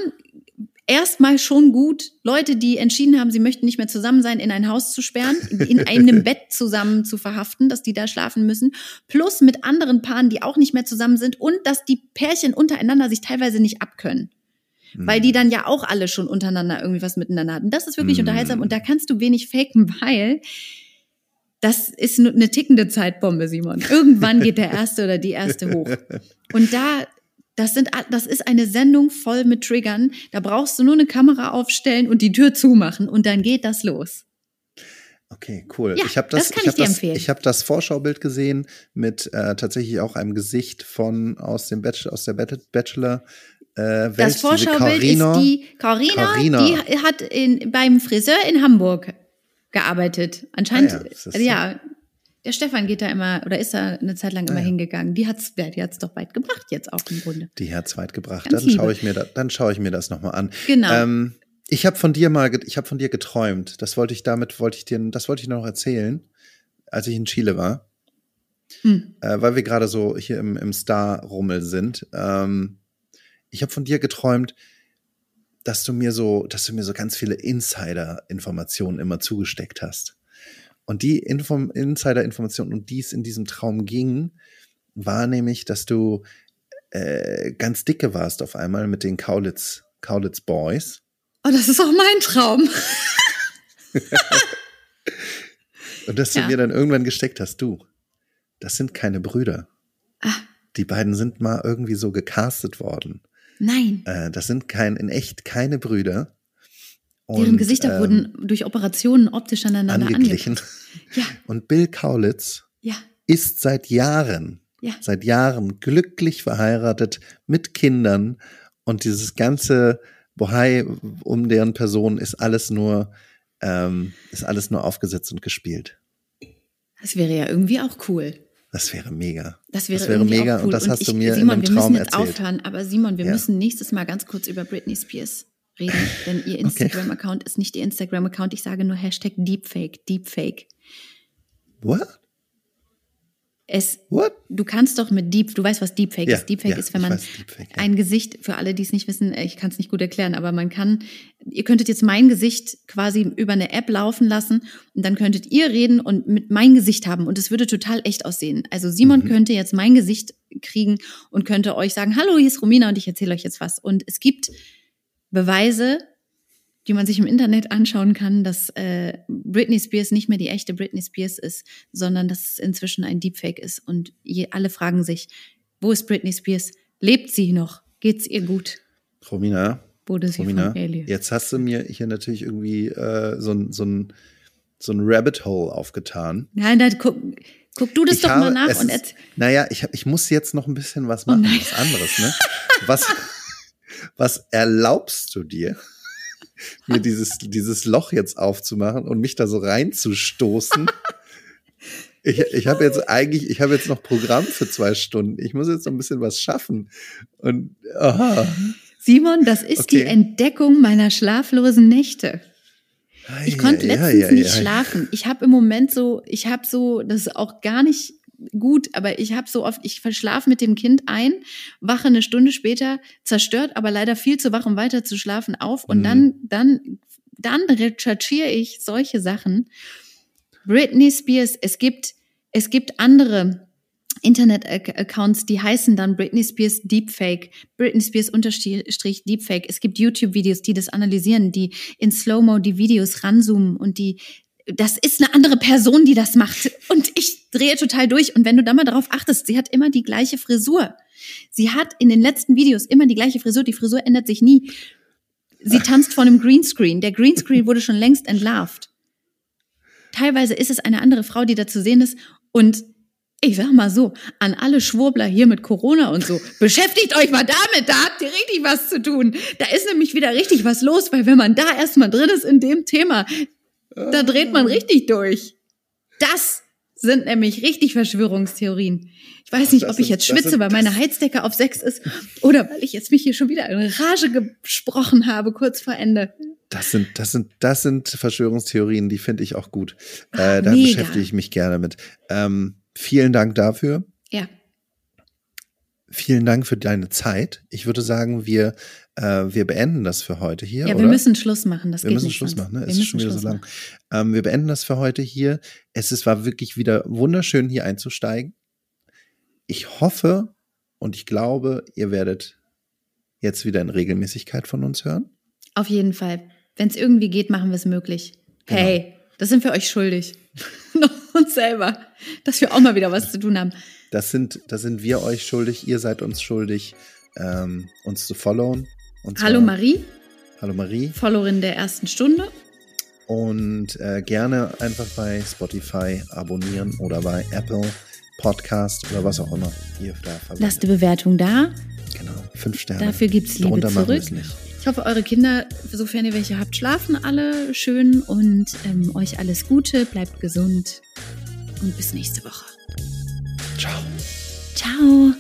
erstmal schon gut, Leute, die entschieden haben, sie möchten nicht mehr zusammen sein, in ein Haus zu sperren, in einem Bett zusammen zu verhaften, dass die da schlafen müssen, plus mit anderen Paaren, die auch nicht mehr zusammen sind und dass die Pärchen untereinander sich teilweise nicht abkönnen. Mhm. Weil die dann ja auch alle schon untereinander irgendwie was miteinander hatten. Das ist wirklich mhm. unterhaltsam und da kannst du wenig faken, weil das ist eine tickende Zeitbombe, Simon. Irgendwann geht der erste oder die erste hoch. Und da das, sind, das ist eine Sendung voll mit Triggern. Da brauchst du nur eine Kamera aufstellen und die Tür zumachen und dann geht das los. Okay, cool. Ja, ich habe das, das ich, das. Ich habe das Vorschaubild gesehen mit äh, tatsächlich auch einem Gesicht von aus dem Bachelor, aus der Bachelor. Äh, Welt, das Vorschaubild ist die Carina, die hat in, beim Friseur in Hamburg gearbeitet. Anscheinend, ah ja, ja, der Stefan geht da immer oder ist da eine Zeit lang immer ja. hingegangen. Die hat's, die hat's doch weit gebracht jetzt auch im Grunde. Die hat's weit gebracht. Ganz dann schaue ich mir da, dann schaue ich mir das nochmal an. Genau. Ähm, ich habe von dir mal, ich habe von dir geträumt. Das wollte ich damit, wollte ich dir, das wollte ich noch erzählen, als ich in Chile war, hm. äh, weil wir gerade so hier im, im Star-Rummel sind. Ähm, ich habe von dir geträumt, dass du mir so, dass du mir so ganz viele Insider-Informationen immer zugesteckt hast. Und die Inform Insider-Information, um die es in diesem Traum ging, war nämlich, dass du äh, ganz dicke warst auf einmal mit den Kaulitz, Kaulitz Boys. Oh, das ist auch mein Traum. Und dass ja. du mir dann irgendwann gesteckt hast, du, das sind keine Brüder. Ah. Die beiden sind mal irgendwie so gecastet worden. Nein. Äh, das sind kein, in echt keine Brüder. Deren Gesichter ähm, wurden durch Operationen optisch aneinander angeglichen. Ja. Und Bill Kaulitz ja. ist seit Jahren, ja. seit Jahren glücklich verheiratet mit Kindern und dieses ganze Bohai um deren Person ist alles nur, ähm, ist alles nur aufgesetzt und gespielt. Das wäre ja irgendwie auch cool. Das wäre mega. Das wäre, das wäre mega cool. und das hast ich, du mir Simon, in einem Traum wir müssen jetzt erzählt. aufhören, aber Simon, wir ja. müssen nächstes Mal ganz kurz über Britney Spears reden, denn ihr Instagram-Account ist nicht ihr Instagram-Account. Ich sage nur Hashtag Deepfake, Deepfake. What? Es, What? Du kannst doch mit Deep, du weißt, was Deepfake ja, ist. Deepfake ja, ist, wenn man Deepfake, ja. ein Gesicht, für alle, die es nicht wissen, ich kann es nicht gut erklären, aber man kann, ihr könntet jetzt mein Gesicht quasi über eine App laufen lassen und dann könntet ihr reden und mit mein Gesicht haben und es würde total echt aussehen. Also Simon mhm. könnte jetzt mein Gesicht kriegen und könnte euch sagen, hallo, hier ist Romina und ich erzähle euch jetzt was. Und es gibt Beweise, die man sich im Internet anschauen kann, dass äh, Britney Spears nicht mehr die echte Britney Spears ist, sondern dass es inzwischen ein Deepfake ist. Und je, alle fragen sich, wo ist Britney Spears? Lebt sie noch? Geht's ihr gut? Romina, Wurde sie Romina jetzt hast du mir hier natürlich irgendwie äh, so, so ein so ein Rabbit Hole aufgetan. Nein, dann guck, guck du das Ich doch habe- mal nach und erzähl. Naja, ich, hab, ich muss jetzt noch ein bisschen was machen, Oh was anderes, ne? Was, was erlaubst du dir, mir dieses, dieses Loch jetzt aufzumachen und mich da so reinzustoßen? Ich, ich habe jetzt eigentlich, ich habe jetzt noch Programm für zwei Stunden. Ich muss jetzt noch ein bisschen was schaffen. Und aha. Simon, das ist die Okay. Entdeckung meiner schlaflosen Nächte. Ich konnte Ja, ja, letztens ja, nicht ja. schlafen. Ich habe im Moment so, ich habe so, das ist auch gar nicht gut, aber ich habe so oft, ich verschlafe mit dem Kind ein, wache eine Stunde später zerstört, aber leider viel zu wach, um weiter zu schlafen auf und Mhm. dann, dann, dann recherchiere ich solche Sachen. Britney Spears, es gibt, es gibt andere Internet-Accounts, die heißen dann Britney Spears Deepfake, Britney Spears unterstrich Deepfake. Es gibt YouTube-Videos, die das analysieren, die in Slow-Mo die Videos ranzoomen und die, das ist eine andere Person, die das macht. Und ich drehe total durch. Und wenn du da mal darauf achtest, sie hat immer die gleiche Frisur. Sie hat in den letzten Videos immer die gleiche Frisur. Die Frisur ändert sich nie. Sie tanzt vor einem Greenscreen. Der Greenscreen wurde schon längst entlarvt. Teilweise ist es eine andere Frau, die da zu sehen ist. Und ich sag mal so, an alle Schwurbler hier mit Corona und so, beschäftigt euch mal damit, da habt ihr richtig was zu tun. Da ist nämlich wieder richtig was los, weil wenn man da erstmal drin ist in dem Thema, da dreht man richtig durch. Das sind nämlich richtig Verschwörungstheorien. Ich weiß nicht, Das ob ich jetzt schwitze, sind- weil meine Heizdecke auf sechs ist oder weil ich jetzt mich hier schon wieder in Rage gesprochen habe, kurz vor Ende. Das sind, das sind, das sind Verschwörungstheorien, die finde ich auch gut. Ah, Äh, da mega. beschäftige ich mich gerne mit. Ähm, vielen Dank dafür. Ja, Vielen Dank für deine Zeit. Ich würde sagen, wir, äh, wir beenden das für heute hier. ja, oder? wir müssen Schluss machen. Das wir geht müssen nicht Schluss sonst. machen, ne? Wir Es ist schon wieder so Schluss lang. machen. Ähm, wir beenden das für heute hier. Es ist, war wirklich wieder wunderschön, hier einzusteigen. Ich hoffe und ich glaube, ihr werdet jetzt wieder in Regelmäßigkeit von uns hören. Auf jeden Fall. Wenn es irgendwie geht, machen wir es möglich. Genau. Hey, das sind wir euch schuldig. Uns selber. Dass wir auch mal wieder was zu tun haben. Das sind, das sind wir euch schuldig. Ihr seid uns schuldig, ähm, uns zu followen. Und Hallo Marie, Hallo Marie. Followerin der ersten Stunde. Und äh, gerne einfach bei Spotify abonnieren oder bei Apple Podcast oder was auch immer ihr da verwendet. Lasst eine Bewertung da. Genau, fünf Sterne. Dafür gibt's Liebe Darunter machen zurück. es nicht. Ich hoffe, eure Kinder, sofern ihr welche habt, schlafen alle schön und ähm, euch alles Gute, bleibt gesund und bis nächste Woche. Ciao. Ciao.